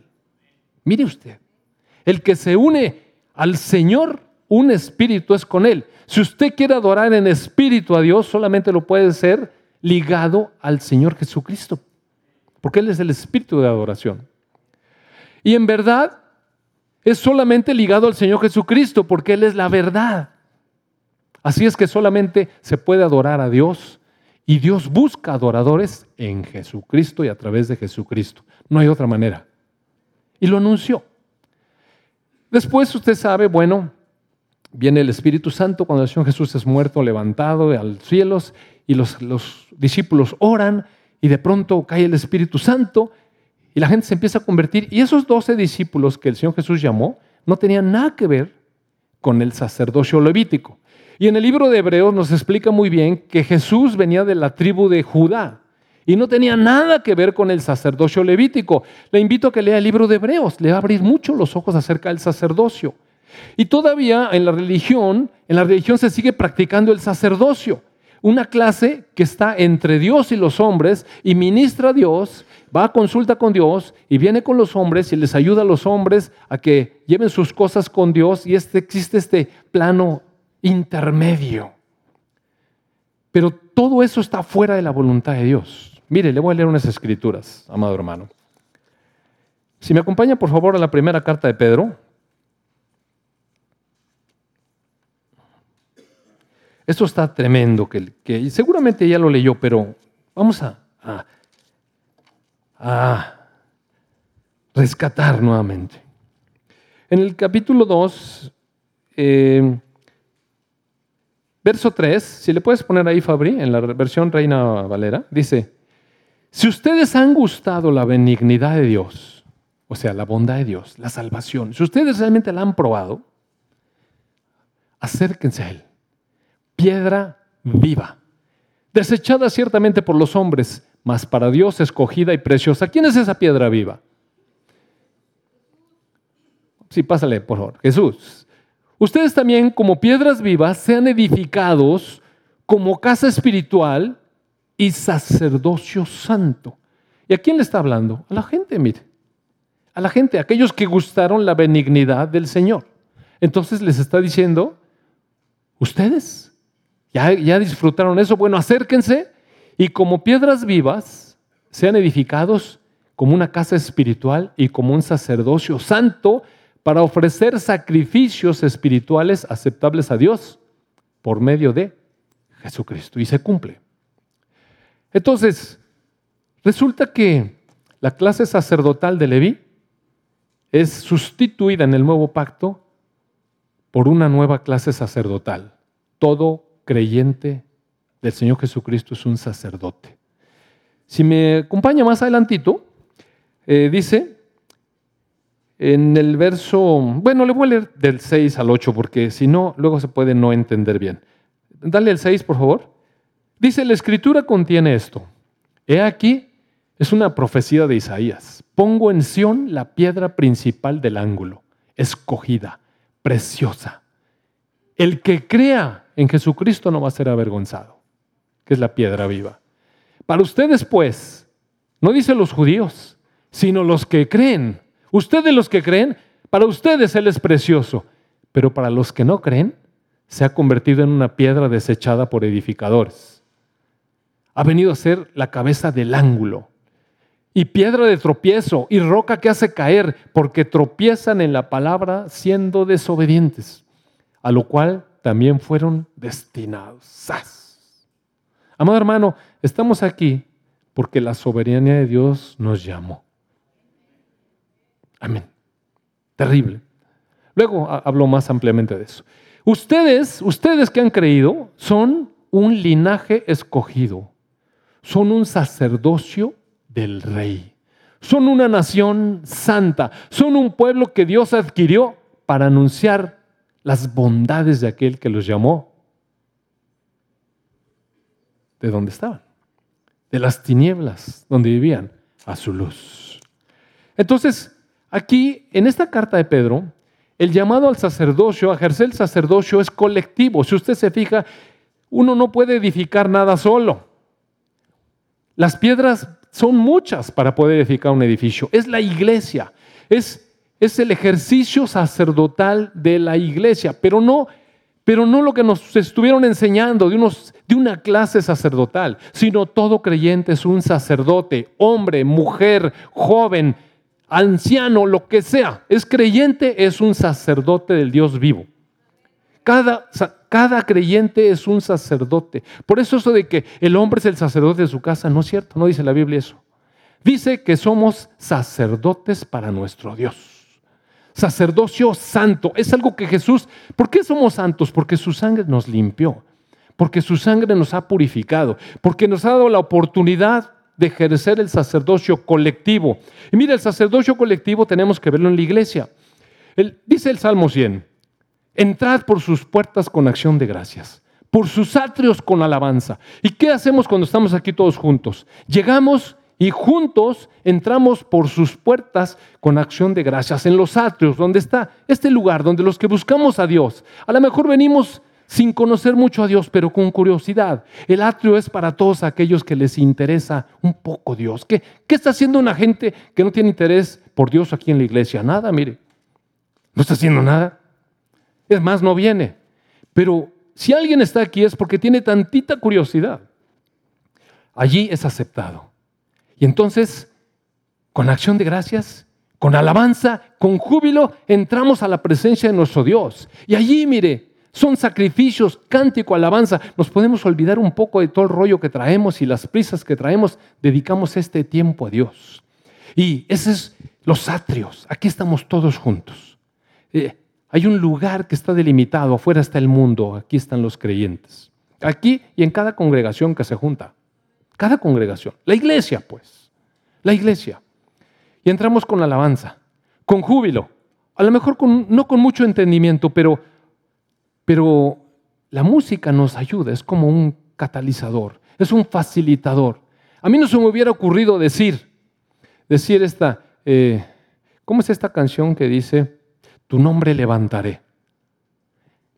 Mire usted, el que se une al Señor, un espíritu es con Él. Si usted quiere adorar en espíritu a Dios, solamente lo puede ser ligado al Señor Jesucristo, porque Él es el espíritu de adoración. Y en verdad es solamente ligado al Señor Jesucristo, porque Él es la verdad. Así es que solamente se puede adorar a Dios y Dios busca adoradores en Jesucristo y a través de Jesucristo. No hay otra manera. Y lo anunció. Después usted sabe, bueno, viene el Espíritu Santo cuando el Señor Jesús es muerto, levantado a los cielos y los, los discípulos oran y de pronto cae el Espíritu Santo y la gente se empieza a convertir. Y esos doce discípulos que el Señor Jesús llamó no tenían nada que ver con el sacerdocio levítico. Y en el libro de Hebreos nos explica muy bien que Jesús venía de la tribu de Judá y no tenía nada que ver con el sacerdocio levítico. Le invito a que lea el libro de Hebreos, le va a abrir mucho los ojos acerca del sacerdocio. Y todavía en la religión, en la religión se sigue practicando el sacerdocio, una clase que está entre Dios y los hombres y ministra a Dios, va a consulta con Dios y viene con los hombres y les ayuda a los hombres a que lleven sus cosas con Dios y este, existe este plano intermedio. Pero todo eso está fuera de la voluntad de Dios. Mire, le voy a leer unas escrituras, amado hermano. Si me acompaña, por favor, a la primera carta de Pedro. Esto está tremendo, que, seguramente ya lo leyó, pero vamos a, a, rescatar nuevamente. En el capítulo 2, eh, Verso 3, si le puedes poner ahí, Fabri, en la versión Reina Valera, dice, si ustedes han gustado la benignidad de Dios, o sea, la bondad de Dios, la salvación, si ustedes realmente la han probado, acérquense a Él. Piedra viva, desechada ciertamente por los hombres, mas para Dios escogida y preciosa. ¿Quién es esa piedra viva? Sí, pásale, por favor. Jesús. Ustedes también, como piedras vivas, sean edificados como casa espiritual y sacerdocio santo. ¿Y a quién le está hablando? A la gente, mire. A la gente, a aquellos que gustaron la benignidad del Señor. Entonces les está diciendo, ustedes ya, ya disfrutaron eso, bueno, acérquense y como piedras vivas sean edificados como una casa espiritual y como un sacerdocio santo para ofrecer sacrificios espirituales aceptables a Dios por medio de Jesucristo. Y se cumple. Entonces, resulta que la clase sacerdotal de Leví es sustituida en el nuevo pacto por una nueva clase sacerdotal. Todo creyente del Señor Jesucristo es un sacerdote. Si me acompaña más adelantito, eh, dice, en el verso, bueno, le voy a leer del 6 al 8 porque si no, luego se puede no entender bien. Dale el 6, por favor. Dice, la escritura contiene esto. He aquí, es una profecía de Isaías. Pongo en Sión la piedra principal del ángulo, escogida, preciosa. El que crea en Jesucristo no va a ser avergonzado, que es la piedra viva. Para ustedes, pues, no dice los judíos, sino los que creen Ustedes los que creen, para ustedes Él es precioso, pero para los que no creen, se ha convertido en una piedra desechada por edificadores. Ha venido a ser la cabeza del ángulo y piedra de tropiezo y roca que hace caer porque tropiezan en la palabra siendo desobedientes, a lo cual también fueron destinados. Amado hermano, estamos aquí porque la soberanía de Dios nos llamó. Amén. Terrible. Luego hablo más ampliamente de eso. Ustedes, ustedes que han creído, son un linaje escogido. Son un sacerdocio del rey. Son una nación santa. Son un pueblo que Dios adquirió para anunciar las bondades de aquel que los llamó. ¿De dónde estaban? De las tinieblas donde vivían a su luz. Entonces, Aquí, en esta carta de Pedro, el llamado al sacerdocio, a ejercer el sacerdocio es colectivo. Si usted se fija, uno no puede edificar nada solo. Las piedras son muchas para poder edificar un edificio. Es la iglesia, es, es el ejercicio sacerdotal de la iglesia, pero no, pero no lo que nos estuvieron enseñando de, unos, de una clase sacerdotal, sino todo creyente es un sacerdote, hombre, mujer, joven, anciano, lo que sea. Es creyente, es un sacerdote del Dios vivo. Cada, creyente es un sacerdote. Por eso eso de que el hombre es el sacerdote de su casa, no es cierto, no dice la Biblia eso. Dice que somos sacerdotes para nuestro Dios. Sacerdocio santo. Es algo que Jesús, ¿por qué somos santos? Porque su sangre nos limpió, porque su sangre nos ha purificado, porque nos ha dado la oportunidad de ejercer el sacerdocio colectivo. Y mira, el sacerdocio colectivo tenemos que verlo en la iglesia. dice el Salmo 100, Entrad por sus puertas con acción de gracias, por sus atrios con alabanza. ¿Y qué hacemos cuando estamos aquí todos juntos? Llegamos y juntos entramos por sus puertas con acción de gracias, en los atrios, donde está este lugar, donde los que buscamos a Dios, a lo mejor venimos sin conocer mucho a Dios, pero con curiosidad. El atrio es para todos aquellos que les interesa un poco Dios. ¿Qué, está haciendo una gente que no tiene interés por Dios aquí en la iglesia? Nada, mire. No está haciendo nada. Es más, no viene. Pero si alguien está aquí es porque tiene tantita curiosidad. Allí es aceptado. Y entonces, con acción de gracias, con alabanza, con júbilo, entramos a la presencia de nuestro Dios. Y allí, mire, son sacrificios, cántico, alabanza. Nos podemos olvidar un poco de todo el rollo que traemos y las prisas que traemos. Dedicamos este tiempo a Dios. Y ese es los atrios. Aquí estamos todos juntos. Eh, hay un lugar que está delimitado, afuera está el mundo, aquí están los creyentes. Aquí y en cada congregación que se junta. Cada congregación. La iglesia, pues. La iglesia. Y entramos con alabanza, con júbilo. A lo mejor no con mucho entendimiento, pero, pero la música nos ayuda, es como un catalizador, es un facilitador. A mí no se me hubiera ocurrido decir, decir esta, eh, ¿cómo es esta canción que dice? tu nombre levantaré.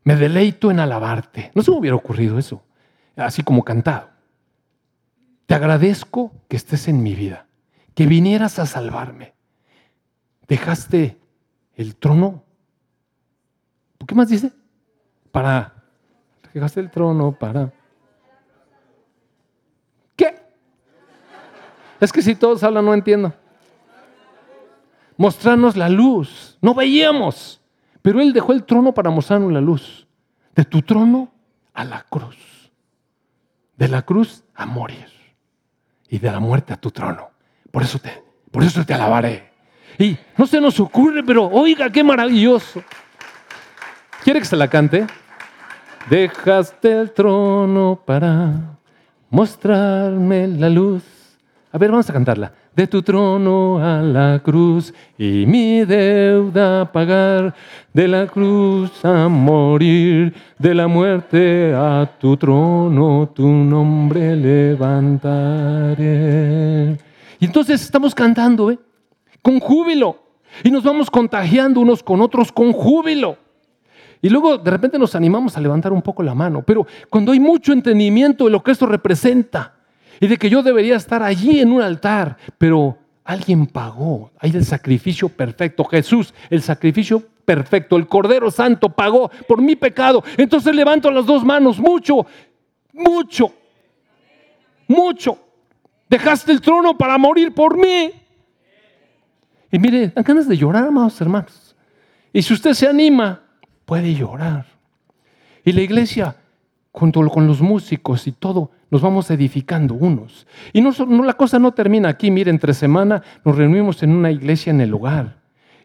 Me deleito en alabarte. No se me hubiera ocurrido eso, así como cantado. Te agradezco que estés en mi vida, que vinieras a salvarme. Dejaste el trono. ¿Qué más dice? Para. Dejaste el trono para. ¿Qué? Es que si todos hablan no entiendo mostrarnos la luz. No veíamos, pero Él dejó el trono para mostrarnos la luz. De tu trono a la cruz. De la cruz a morir. Y de la muerte a tu trono. Por eso te, por eso te alabaré. Y no se nos ocurre, pero oiga, qué maravilloso. ¿Quiere que se la cante? Dejaste el trono para mostrarme la luz. A ver, vamos a cantarla de tu trono a la cruz y mi deuda pagar, de la cruz a morir, de la muerte a tu trono, tu nombre levantaré. Y entonces estamos cantando, ¿eh? Con júbilo. Y nos vamos contagiando unos con otros con júbilo. Y luego de repente nos animamos a levantar un poco la mano. Pero cuando hay mucho entendimiento de lo que esto representa, y de que yo debería estar allí en un altar, pero alguien pagó. Hay el sacrificio perfecto. Jesús, el sacrificio perfecto. El Cordero Santo pagó por mi pecado. Entonces levanto las dos manos. Mucho, mucho, mucho. Dejaste el trono para morir por mí. Y mire, dan ganas de llorar, amados hermanos. Y si usted se anima, puede llorar. Y la iglesia, junto con los músicos y todo, nos vamos edificando unos. Y la cosa no termina aquí. Mire, entre semana nos reunimos en una iglesia en el hogar.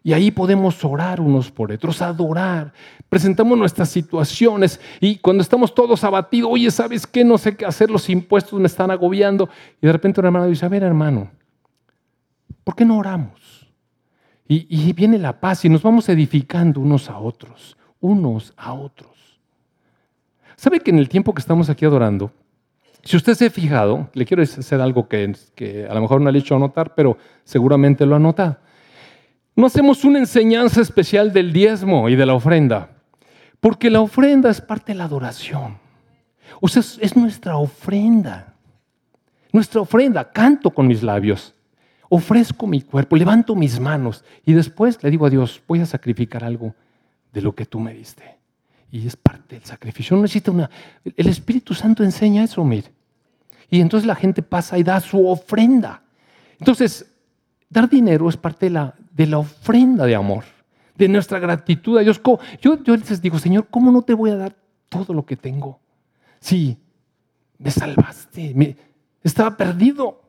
Y ahí podemos orar unos por otros, adorar. Presentamos nuestras situaciones y cuando estamos todos abatidos, oye, ¿sabes qué? No sé qué hacer, los impuestos me están agobiando. Y de repente un hermano dice, a ver hermano, ¿por qué no oramos? Y viene la paz y nos vamos edificando unos a otros, unos a otros. ¿Sabe que en el tiempo que estamos aquí adorando, si usted se ha fijado, le quiero hacer algo que, que a lo mejor no le he hecho anotar, pero seguramente lo anota. No hacemos una enseñanza especial del diezmo y de la ofrenda, porque la ofrenda es parte de la adoración. O sea, es nuestra ofrenda. Nuestra ofrenda, canto con mis labios, ofrezco mi cuerpo, levanto mis manos y después le digo a Dios, voy a sacrificar algo de lo que tú me diste. Y es parte del sacrificio. No necesita una... El Espíritu Santo enseña eso, mire. Y entonces la gente pasa y da su ofrenda. Entonces, dar dinero es parte de la, de la ofrenda de amor, de nuestra gratitud a Dios. Yo, yo les digo, Señor, ¿cómo no te voy a dar todo lo que tengo? Sí, me salvaste, me, estaba perdido.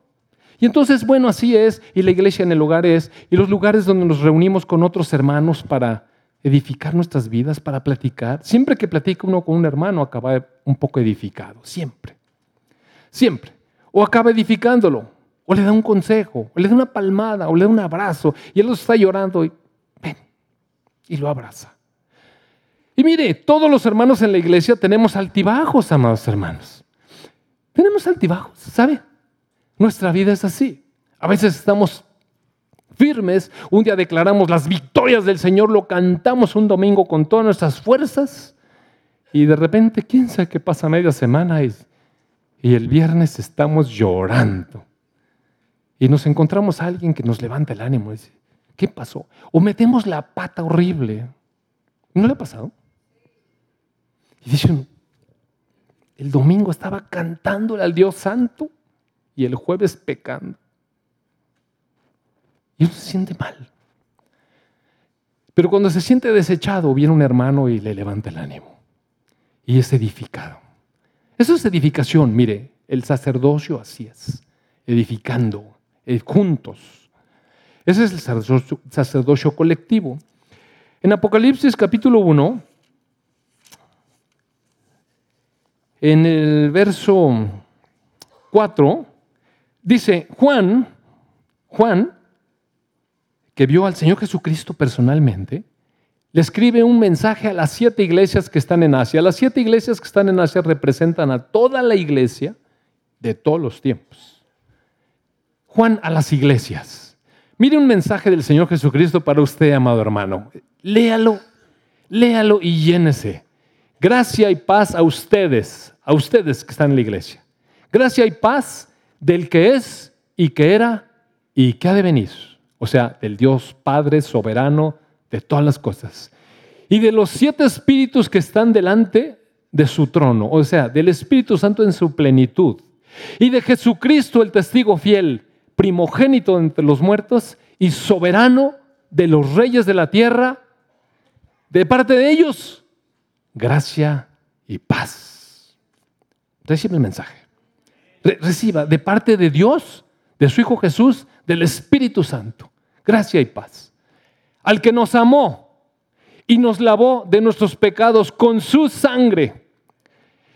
Y entonces, bueno, así es, y la iglesia en el hogar es, y los lugares donde nos reunimos con otros hermanos para edificar nuestras vidas, para platicar. Siempre que platica uno con un hermano acaba un poco edificado, siempre. Siempre. O acaba edificándolo, o le da un consejo, o le da una palmada, o le da un abrazo, y él está llorando y ven, y lo abraza. Y mire, todos los hermanos en la iglesia tenemos altibajos, amados hermanos. Tenemos altibajos, ¿sabe? Nuestra vida es así. A veces estamos firmes, un día declaramos las victorias del Señor, lo cantamos un domingo con todas nuestras fuerzas y de repente, quién sabe qué pasa media semana y, el viernes estamos llorando. Y nos encontramos a alguien que nos levanta el ánimo y dice, ¿qué pasó? O metemos la pata horrible. ¿No le ha pasado? Y dice el domingo estaba cantándole al Dios Santo y el jueves pecando. Se siente mal. Pero cuando se siente desechado, viene un hermano y le levanta el ánimo. Y es edificado. Eso es edificación, mire, el sacerdocio así es, edificando, eh, juntos. Ese es el sacerdocio, sacerdocio colectivo. En Apocalipsis capítulo 1, en el verso 4, dice, Juan, Juan, que vio al Señor Jesucristo personalmente, le escribe un mensaje a las siete iglesias que están en Asia. Las siete iglesias que están en Asia representan a toda la iglesia de todos los tiempos. Juan a las iglesias. Mire un mensaje del Señor Jesucristo para usted, amado hermano. Léalo, léalo y llénese. Gracia y paz a ustedes, a ustedes que están en la iglesia. Gracia y paz del que es y que era y que ha de venir. O sea, del Dios Padre soberano de todas las cosas. Y de los siete espíritus que están delante de su trono. O sea, del Espíritu Santo en su plenitud. Y de Jesucristo, el testigo fiel, primogénito entre los muertos y soberano de los reyes de la tierra. De parte de ellos gracia y paz. Recibe el mensaje. reciba de parte de Dios, de su Hijo Jesús, del Espíritu Santo, gracia y paz. Al que nos amó y nos lavó de nuestros pecados con su sangre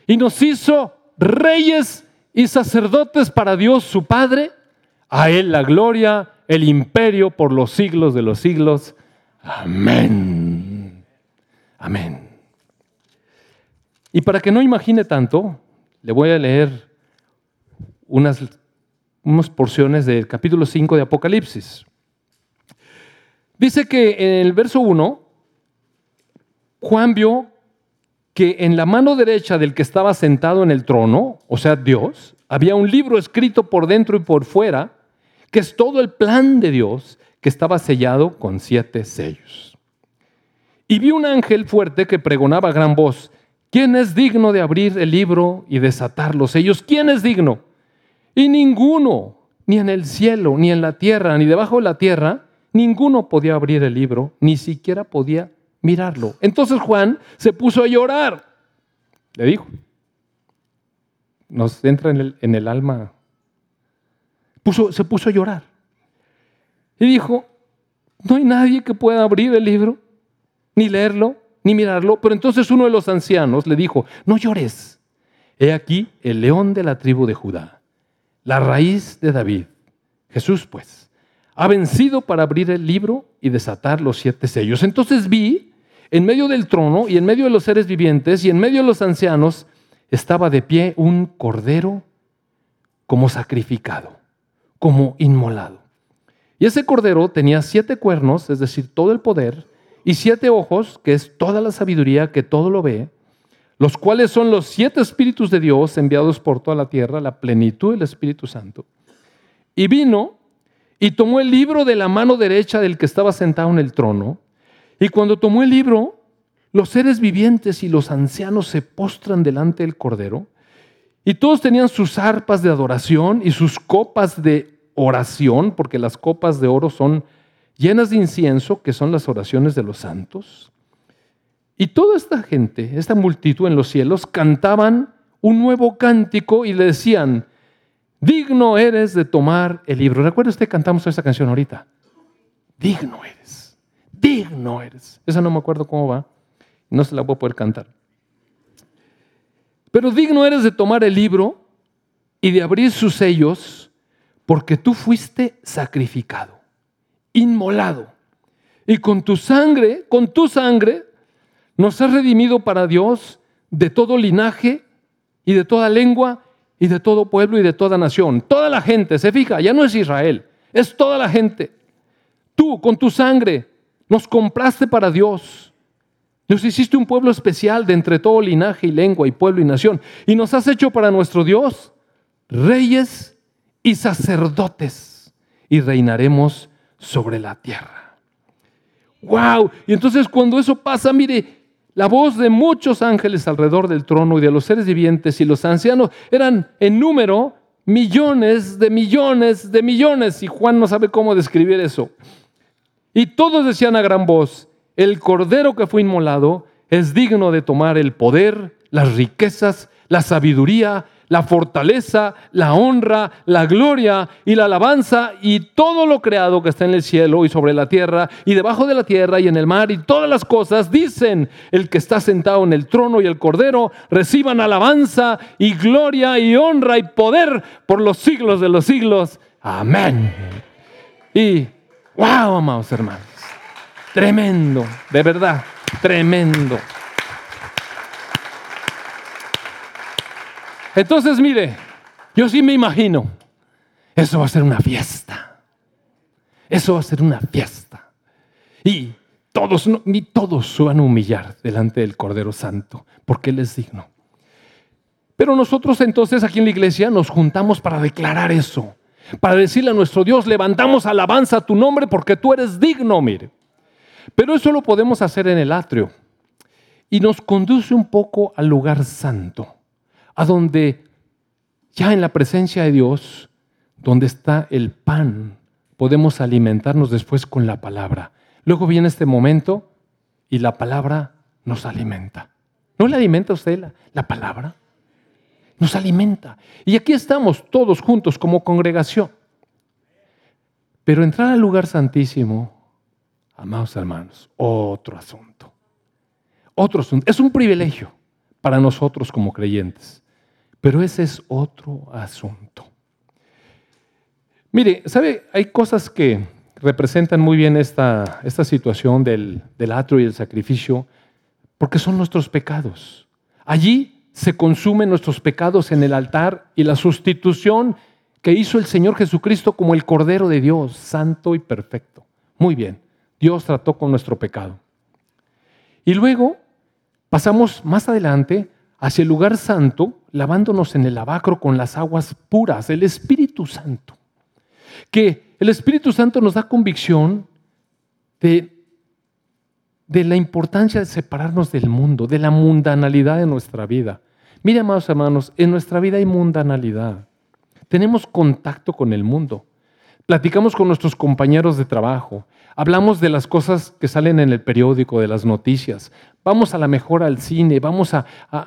y nos hizo reyes y sacerdotes para Dios su Padre, a Él la gloria, el imperio por los siglos de los siglos. Amén. Amén. Y para que no imagine tanto, le voy a leer unas, unas porciones del capítulo 5 de Apocalipsis. Dice que en el verso 1, Juan vio que en la mano derecha del que estaba sentado en el trono, o sea, Dios, había un libro escrito por dentro y por fuera, que es todo el plan de Dios, que estaba sellado con siete sellos. Y vi un ángel fuerte que pregonaba a gran voz, ¿Quién es digno de abrir el libro y desatar los sellos? ¿Quién es digno? Y ninguno, ni en el cielo, ni en la tierra, ni debajo de la tierra, ninguno podía abrir el libro, ni siquiera podía mirarlo. Entonces Juan se puso a llorar. Le dijo, nos entra en el, alma. Puso, se puso a llorar. Y dijo, no hay nadie que pueda abrir el libro, ni leerlo, ni mirarlo. Pero entonces uno de los ancianos le dijo, no llores. He aquí el león de la tribu de Judá, la raíz de David. Jesús, pues, ha vencido para abrir el libro y desatar los siete sellos. Entonces vi, en medio del trono y en medio de los seres vivientes y en medio de los ancianos, estaba de pie un cordero como sacrificado, como inmolado. Y ese cordero tenía siete cuernos, es decir, todo el poder, y siete ojos, que es toda la sabiduría que todo lo ve, los cuales son los siete espíritus de Dios enviados por toda la tierra, la plenitud del Espíritu Santo. Y vino y tomó el libro de la mano derecha del que estaba sentado en el trono. Y cuando tomó el libro, los seres vivientes y los ancianos se postran delante del Cordero. Y todos tenían sus arpas de adoración y sus copas de oración, porque las copas de oro son llenas de incienso, que son las oraciones de los santos. Y toda esta gente, esta multitud en los cielos, cantaban un nuevo cántico y le decían, digno eres de tomar el libro. Recuerda usted, cantamos esa canción ahorita. Digno eres, digno eres. Esa no me acuerdo cómo va, no se la voy a poder cantar. Pero digno eres de tomar el libro y de abrir sus sellos, porque tú fuiste sacrificado, inmolado. Y con tu sangre, con tu sangre, nos has redimido para Dios de todo linaje y de toda lengua y de todo pueblo y de toda nación. Toda la gente, se fija, ya no es Israel, es toda la gente. Tú con tu sangre nos compraste para Dios. Nos hiciste un pueblo especial de entre todo linaje y lengua y pueblo y nación. Y nos has hecho para nuestro Dios reyes y sacerdotes. Y reinaremos sobre la tierra. ¡Wow! Y entonces cuando eso pasa, mire, la voz de muchos ángeles alrededor del trono y de los seres vivientes y los ancianos eran en número millones de millones de millones. Y Juan no sabe cómo describir eso. Y todos decían a gran voz, el cordero que fue inmolado es digno de tomar el poder, las riquezas, la sabiduría, la fortaleza, la honra, la gloria y la alabanza y todo lo creado que está en el cielo y sobre la tierra y debajo de la tierra y en el mar y todas las cosas, dicen el que está sentado en el trono y el cordero, reciban alabanza y gloria y honra y poder por los siglos de los siglos. Amén. Y, wow, amados hermanos, tremendo, de verdad, tremendo. Entonces, mire, yo sí me imagino, eso va a ser una fiesta. Eso va a ser una fiesta. Y todos, ni todos se van a humillar delante del Cordero Santo, porque Él es digno. Pero nosotros entonces aquí en la iglesia nos juntamos para declarar eso, para decirle a nuestro Dios, levantamos alabanza a tu nombre porque tú eres digno, mire. Pero eso lo podemos hacer en el atrio y nos conduce un poco al lugar santo a donde ya en la presencia de Dios, donde está el pan, podemos alimentarnos después con la palabra. Luego viene este momento y la palabra nos alimenta. ¿No le alimenta a usted la, la palabra? Nos alimenta. Y aquí estamos todos juntos como congregación. Pero entrar al lugar santísimo, amados hermanos, otro asunto. Otro asunto. Es un privilegio para nosotros como creyentes. Pero ese es otro asunto. Mire, ¿sabe? Hay cosas que representan muy bien esta, esta situación del, del atrio y el sacrificio, porque son nuestros pecados. Allí se consumen nuestros pecados en el altar y la sustitución que hizo el Señor Jesucristo como el Cordero de Dios, santo y perfecto. Muy bien, Dios trató con nuestro pecado. Y luego pasamos más adelante hacia el lugar santo, lavándonos en el lavacro con las aguas puras, el Espíritu Santo. Que el Espíritu Santo nos da convicción de, de la importancia de separarnos del mundo, de la mundanalidad de nuestra vida. Mire, amados hermanos, en nuestra vida hay mundanalidad. Tenemos contacto con el mundo. Platicamos con nuestros compañeros de trabajo. Hablamos de las cosas que salen en el periódico, de las noticias. Vamos a la mejor al cine, vamos a,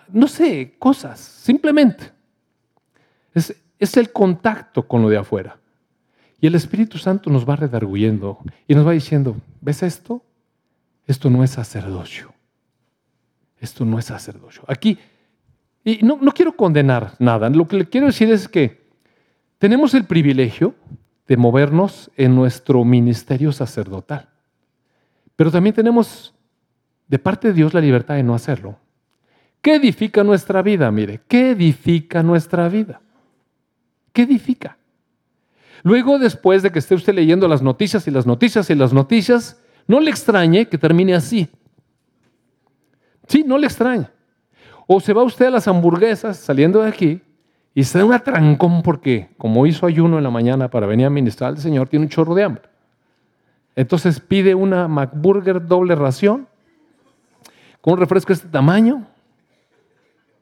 no sé, cosas, simplemente. Es, es el contacto con lo de afuera. Y el Espíritu Santo nos va redarguyendo y nos va diciendo, ¿ves esto? Esto no es sacerdocio. Esto no es sacerdocio. Aquí, y no, no quiero condenar nada, lo que le quiero decir es que tenemos el privilegio de movernos en nuestro ministerio sacerdotal. Pero también tenemos de parte de Dios la libertad de no hacerlo. ¿Qué edifica nuestra vida? Mire, ¿qué edifica nuestra vida? ¿Qué edifica? Luego, después de que esté usted leyendo las noticias y las noticias y las noticias, no le extrañe que termine así. Sí, no le extrañe. O se va usted a las hamburguesas saliendo de aquí y se da un atrancón porque, como hizo ayuno en la mañana para venir a ministrar al Señor, tiene un chorro de hambre. Entonces pide una McBurger doble ración con un refresco de este tamaño.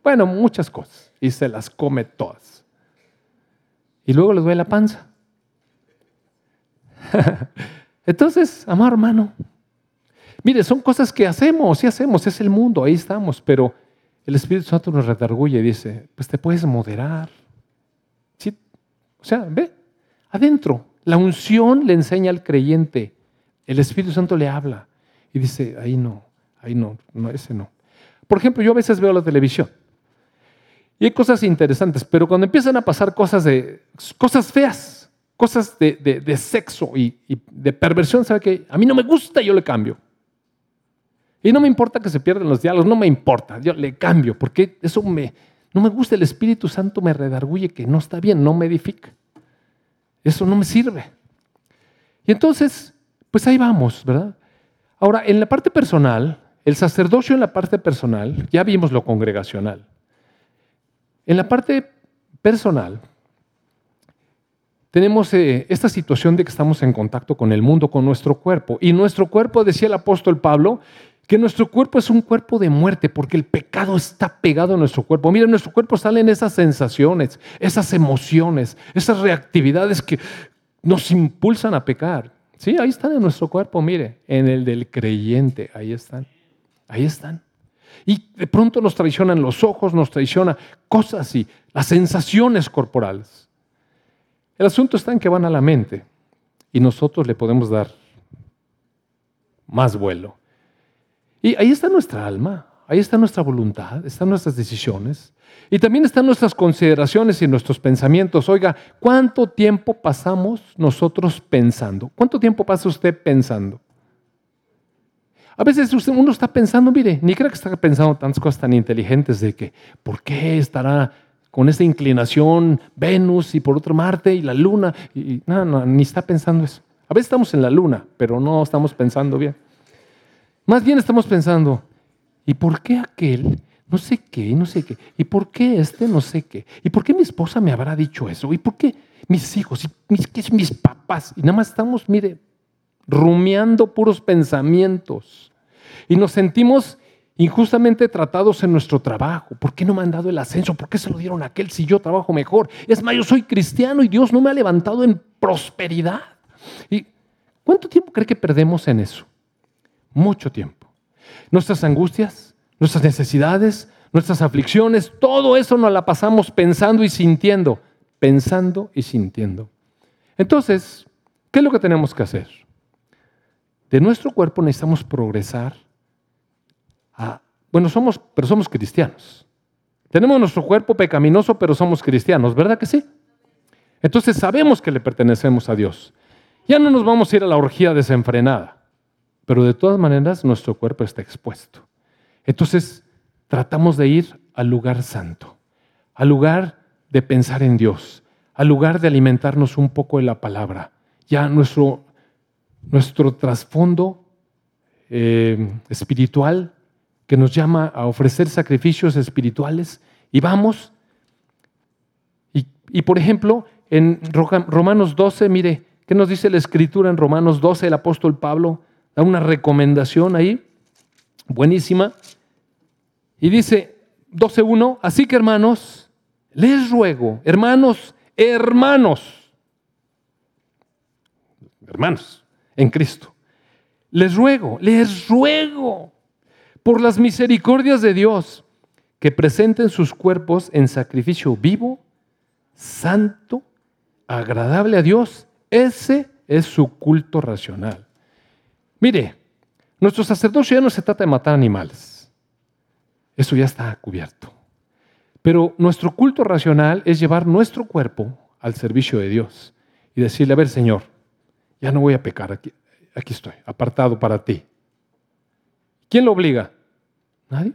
Bueno, muchas cosas. Y se las come todas. Y luego le duele la panza. Entonces, amado hermano, mire, son cosas que hacemos, y hacemos, es el mundo, ahí estamos, pero el Espíritu Santo nos redarguye y dice, pues te puedes moderar. ¿Sí? O sea, ve, adentro, la unción le enseña al creyente, el Espíritu Santo le habla y dice, ahí no, ahí no, no, ese no. Por ejemplo, yo a veces veo la televisión y hay cosas interesantes, pero cuando empiezan a pasar cosas, de, cosas feas, cosas de, sexo y, de perversión, ¿sabe qué? A mí no me gusta, yo le cambio. Y no me importa que se pierdan los diálogos, no me importa, yo le cambio, porque eso me, no me gusta, el Espíritu Santo me redarguye que no está bien, no me edifica. Eso no me sirve. Y entonces, pues ahí vamos, ¿verdad? Ahora, en la parte personal, el sacerdocio en la parte personal, ya vimos lo congregacional. En la parte personal, tenemos eh, esta situación de que estamos en contacto con el mundo, con nuestro cuerpo. Y nuestro cuerpo, decía el apóstol Pablo, que nuestro cuerpo es un cuerpo de muerte porque el pecado está pegado a nuestro cuerpo. Miren, en nuestro cuerpo salen esas sensaciones, esas emociones, esas reactividades que nos impulsan a pecar. Sí, ahí están en nuestro cuerpo, mire, en el del creyente, ahí están, ahí están. Y de pronto nos traicionan los ojos, nos traiciona cosas así, las sensaciones corporales. El asunto está en que van a la mente y nosotros le podemos dar más vuelo. Y ahí está nuestra alma, ahí está nuestra voluntad, están nuestras decisiones. Y también están nuestras consideraciones y nuestros pensamientos. Oiga, ¿cuánto tiempo pasamos nosotros pensando? ¿Cuánto tiempo pasa usted pensando? A veces uno está pensando, mire, ni creo que está pensando tantas cosas tan inteligentes de que, ¿por qué estará con esa inclinación Venus y por otro Marte y la Luna? Y, no, ni está pensando eso. A veces estamos en la Luna, pero no estamos pensando bien. Más bien estamos pensando, ¿y por qué aquel no sé qué, no sé qué? ¿Y por qué este no sé qué? ¿Y por qué mi esposa me habrá dicho eso? ¿Y por qué mis hijos? ¿Y mis, mis papás? Y nada más estamos, mire, rumiando puros pensamientos. Y nos sentimos injustamente tratados en nuestro trabajo. ¿Por qué no me han dado el ascenso? ¿Por qué se lo dieron a aquel si yo trabajo mejor? Es más, yo soy cristiano y Dios no me ha levantado en prosperidad. ¿Y cuánto tiempo cree que perdemos en eso? mucho tiempo. Nuestras angustias, nuestras necesidades, nuestras aflicciones, todo eso nos la pasamos pensando y sintiendo, pensando y sintiendo. Entonces, ¿qué es lo que tenemos que hacer? De nuestro cuerpo necesitamos progresar a, bueno, somos, pero somos cristianos. Tenemos nuestro cuerpo pecaminoso, pero somos cristianos, ¿verdad que sí? Entonces sabemos que le pertenecemos a Dios. Ya no nos vamos a ir a la orgía desenfrenada pero de todas maneras nuestro cuerpo está expuesto. Entonces tratamos de ir al lugar santo, al lugar de pensar en Dios, al lugar de alimentarnos un poco de la palabra. Ya nuestro, nuestro trasfondo eh, espiritual que nos llama a ofrecer sacrificios espirituales y vamos. Y, y por ejemplo, en Romanos 12, mire, ¿qué nos dice la escritura en Romanos 12, el apóstol Pablo? da una recomendación ahí, buenísima. Y dice 12.1, así que hermanos, les ruego, hermanos, hermanos, hermanos, en Cristo, les ruego, les ruego, por las misericordias de Dios, que presenten sus cuerpos en sacrificio vivo, santo, agradable a Dios. Ese es su culto racional. Mire, nuestro sacerdocio ya no se trata de matar animales. Eso ya está cubierto. Pero nuestro culto racional es llevar nuestro cuerpo al servicio de Dios y decirle, a ver, Señor, ya no voy a pecar, aquí, aquí estoy, apartado para ti. ¿Quién lo obliga? Nadie.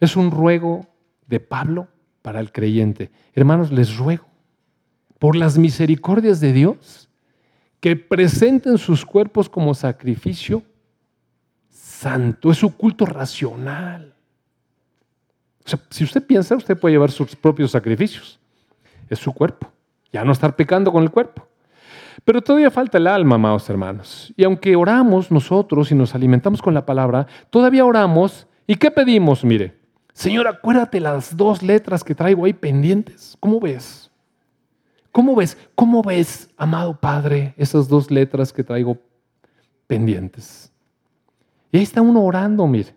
Es un ruego de Pablo para el creyente. Hermanos, les ruego, por las misericordias de Dios, que presenten sus cuerpos como sacrificio santo. Es su culto racional. si usted piensa, usted puede llevar sus propios sacrificios. Es su cuerpo. Ya no estar pecando con el cuerpo. Pero todavía falta el alma, amados hermanos. Y aunque oramos nosotros y nos alimentamos con la palabra, todavía oramos. ¿Y qué pedimos? Mire, Señor, acuérdate las dos letras que traigo ahí pendientes. ¿Cómo ves? ¿Cómo ves? ¿Cómo ves, amado Padre, esas dos letras que traigo pendientes? Y ahí está uno orando, mire,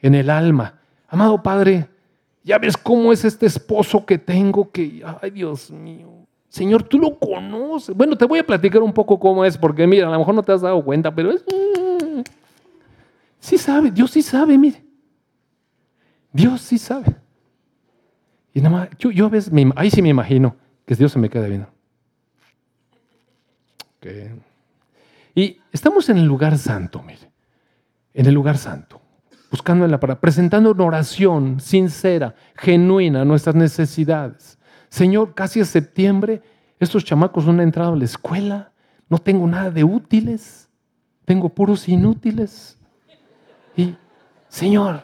en el alma. Amado Padre, ya ves cómo es este esposo que tengo que, ay Dios mío, Señor, tú lo conoces. Bueno, te voy a platicar un poco cómo es, porque mira, a lo mejor no te has dado cuenta, pero es... Sí sabe, Dios sí sabe, mire. Dios sí sabe. Y nada más, yo, yo a veces, ahí sí me imagino que Dios se me queda viendo. Y estamos en el lugar santo, mire, en el lugar santo, buscando en la palabra, presentando una oración sincera, genuina, nuestras necesidades. Señor, casi es septiembre, estos chamacos no han entrado a la escuela, no tengo nada de útiles, tengo puros inútiles. Y, Señor,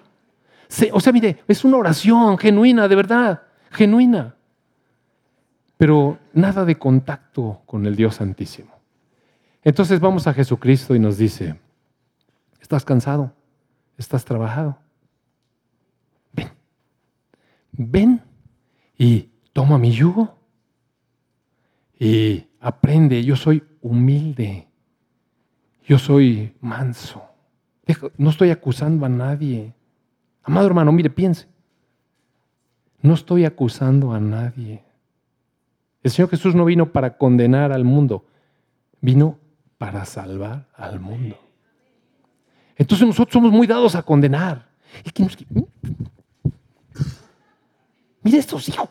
o sea, mire, es una oración genuina, de verdad, genuina pero nada de contacto con el Dios Santísimo. Entonces vamos a Jesucristo y nos dice, ¿estás cansado? ¿Estás trabajado? Ven, ven y toma mi yugo y aprende, yo soy humilde, yo soy manso, no estoy acusando a nadie. Amado hermano, mire, piense, no estoy acusando a nadie. El Señor Jesús no vino para condenar al mundo, vino para salvar al mundo. Entonces nosotros somos muy dados a condenar. Mira estos hijos,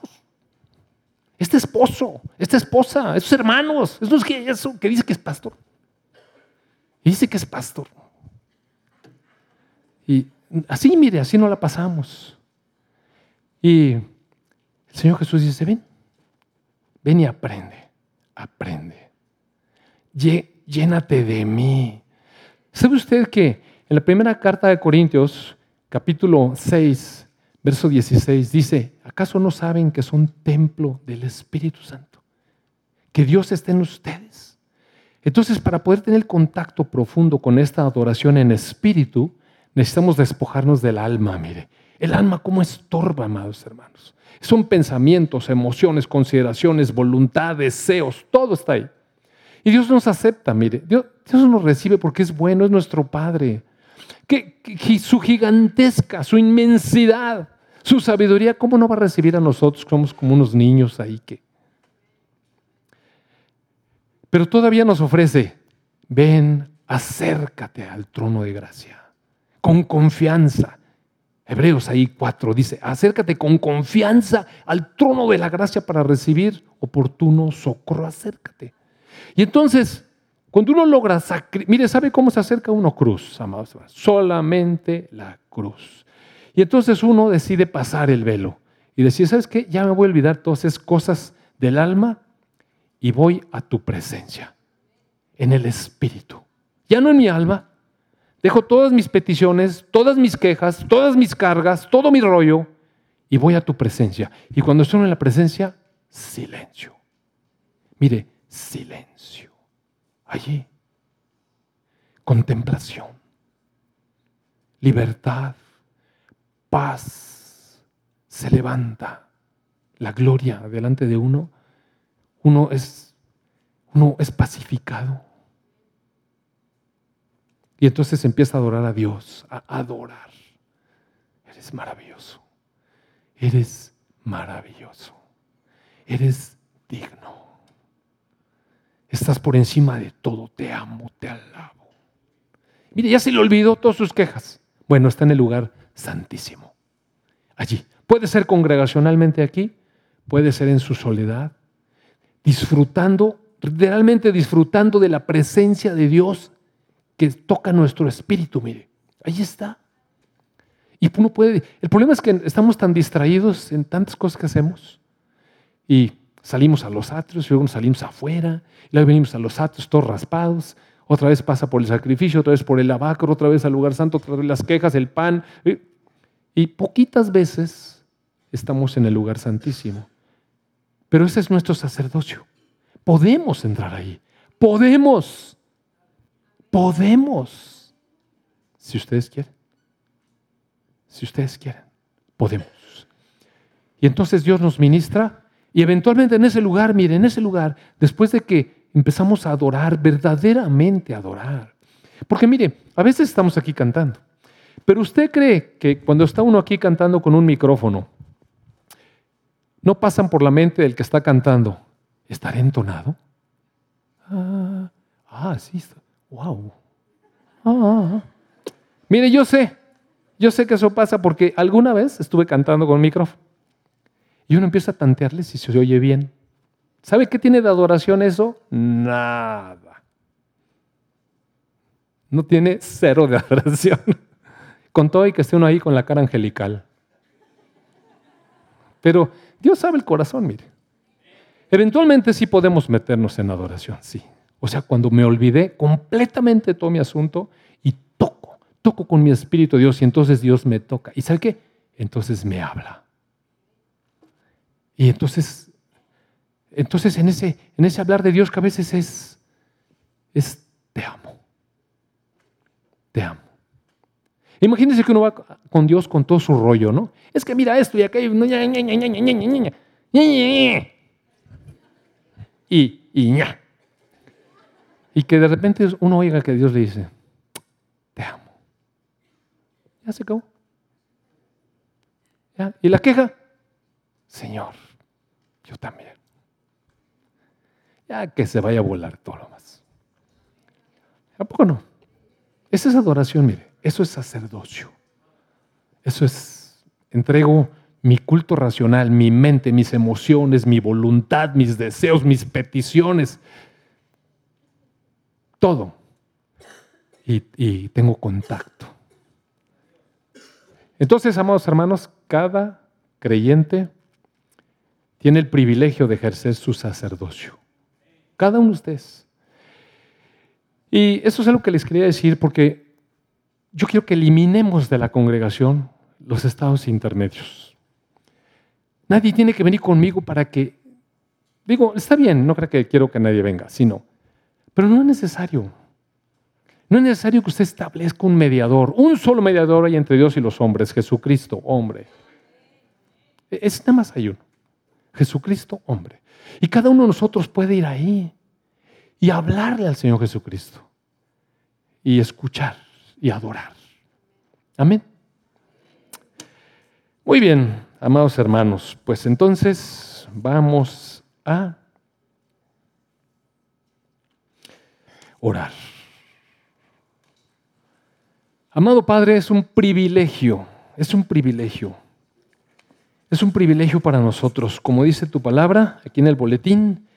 este esposo, esta esposa, estos hermanos, eso es que, eso que dice que es pastor. Y dice que es pastor. Y así, mire, así no la pasamos. Y el Señor Jesús dice, ven, Ven y aprende, aprende. Llénate de mí. ¿Sabe usted que en la primera carta de Corintios, capítulo 6, verso 16, dice, ¿acaso no saben que son templo del Espíritu Santo? Que Dios está en ustedes. Entonces, para poder tener contacto profundo con esta adoración en espíritu, necesitamos despojarnos del alma, mire. El alma como estorba, amados hermanos. Son pensamientos, emociones, consideraciones, voluntad, deseos, todo está ahí. Y Dios nos acepta, mire, Dios, nos recibe porque es bueno, es nuestro Padre. Que, su gigantesca, su inmensidad, su sabiduría, ¿cómo no va a recibir a nosotros? Somos como unos niños ahí que... Pero todavía nos ofrece, ven, acércate al trono de gracia, con confianza, Hebreos ahí 4 dice, acércate con confianza al trono de la gracia para recibir oportuno socorro, acércate. Y entonces, cuando uno logra, mire, ¿sabe cómo se acerca uno? Cruz, amados. Solamente la cruz. Y entonces uno decide pasar el velo y decir, ¿sabes qué? Ya me voy a olvidar todas esas cosas del alma y voy a tu presencia, en el espíritu. Ya no en mi alma, Dejo todas mis peticiones, todas mis quejas, todas mis cargas, todo mi rollo y voy a tu presencia. Y cuando estoy en la presencia, silencio. Mire, silencio. Allí, contemplación, libertad, paz. Se levanta la gloria delante de uno. Uno es, uno es pacificado y entonces empieza a adorar a Dios, a adorar. Eres maravilloso. Eres maravilloso. Eres digno. Estás por encima de todo. Te amo, te alabo. Mire, ya se le olvidó todas sus quejas. Bueno, está en el lugar santísimo. Allí. Puede ser congregacionalmente aquí, puede ser en su soledad, disfrutando, realmente disfrutando de la presencia de Dios que toca nuestro espíritu, mire. Ahí está. Y uno puede. El problema es que estamos tan distraídos en tantas cosas que hacemos. Y salimos a los atrios, y luego salimos afuera, y luego venimos a los atrios todos raspados. Otra vez pasa por el sacrificio, otra vez por el lavacro, otra vez al lugar santo, otra vez las quejas, el pan. Y poquitas veces estamos en el lugar santísimo. Pero ese es nuestro sacerdocio. Podemos entrar ahí. Podemos. Podemos. Si ustedes quieren. Si ustedes quieren. Podemos. Y entonces Dios nos ministra y eventualmente en ese lugar, mire, en ese lugar, después de que empezamos a adorar, verdaderamente a adorar. Porque mire, a veces estamos aquí cantando, pero usted cree que cuando está uno aquí cantando con un micrófono, no pasan por la mente del que está cantando, ¿estaré entonado? Ah, ah sí, wow. Ah, ah, ah, Mire, yo sé, yo sé que eso pasa porque alguna vez estuve cantando con micrófono y uno empieza a tantearle si se oye bien. ¿Sabe qué tiene de adoración eso? Nada. No tiene cero de adoración. Con todo y que esté uno ahí con la cara angelical. Pero Dios sabe el corazón, mire. Eventualmente sí podemos meternos en adoración, sí. O sea, cuando me olvidé completamente todo mi asunto y toco, toco con mi espíritu Dios y entonces Dios me toca. ¿Y sabe qué? Entonces me habla. Y entonces, entonces en ese, en ese hablar de Dios que a veces es, es te amo. Te amo. Imagínense que uno va con Dios con todo su rollo, ¿no? Es que mira esto y aquello. Y, y ña. Y que de repente uno oiga que Dios le dice, te amo. Ya se acabó. ¿Ya? ¿Y la queja? Señor, yo también. Ya que se vaya a volar todo lo más. ¿A poco no? Esa es adoración, mire. Eso es sacerdocio. Eso es, entrego mi culto racional, mi mente, mis emociones, mi voluntad, mis deseos, mis peticiones, todo. Y, y, tengo contacto. Entonces, amados hermanos, cada creyente tiene el privilegio de ejercer su sacerdocio. Cada uno de ustedes. Y eso es algo que les quería decir porque yo quiero que eliminemos de la congregación los estados intermedios. Nadie tiene que venir conmigo para que, digo, está bien, no creo que quiero que nadie venga, sino, pero no es necesario. No es necesario que usted establezca un mediador, un solo mediador hay entre Dios y los hombres, Jesucristo, hombre. Es nada más hay uno. Jesucristo, hombre. Y cada uno de nosotros puede ir ahí y hablarle al Señor Jesucristo y escuchar y adorar. Amén. Muy bien, amados hermanos, pues entonces vamos a orar. Amado Padre, es un privilegio, es un privilegio. Es un privilegio para nosotros. Como dice tu palabra aquí en el boletín,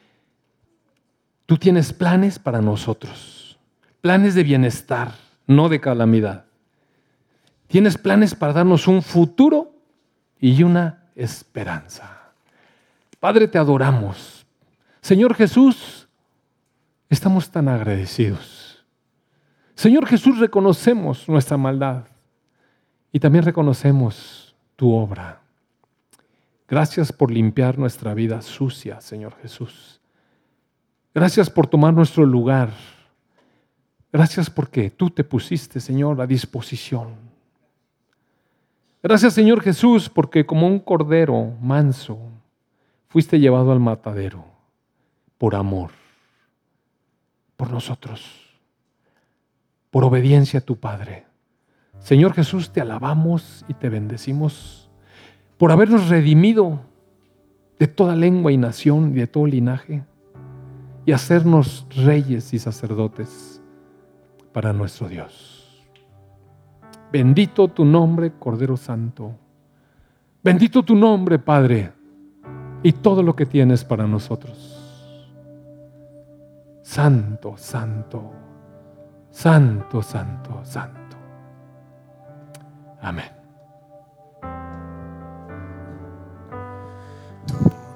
tú tienes planes para nosotros, planes de bienestar no de calamidad. Tienes planes para darnos un futuro y una esperanza. Padre, te adoramos. Señor Jesús, estamos tan agradecidos. Señor Jesús, reconocemos nuestra maldad y también reconocemos tu obra. Gracias por limpiar nuestra vida sucia, Señor Jesús. Gracias por tomar nuestro lugar Gracias porque tú te pusiste, Señor, a disposición. Gracias, Señor Jesús, porque como un cordero manso fuiste llevado al matadero por amor, por nosotros, por obediencia a tu Padre. Señor Jesús, te alabamos y te bendecimos por habernos redimido de toda lengua y nación y de todo linaje y hacernos reyes y sacerdotes para nuestro Dios. Bendito tu nombre, Cordero Santo. Bendito tu nombre, Padre, y todo lo que tienes para nosotros. Santo, santo, santo, santo, santo. Amén.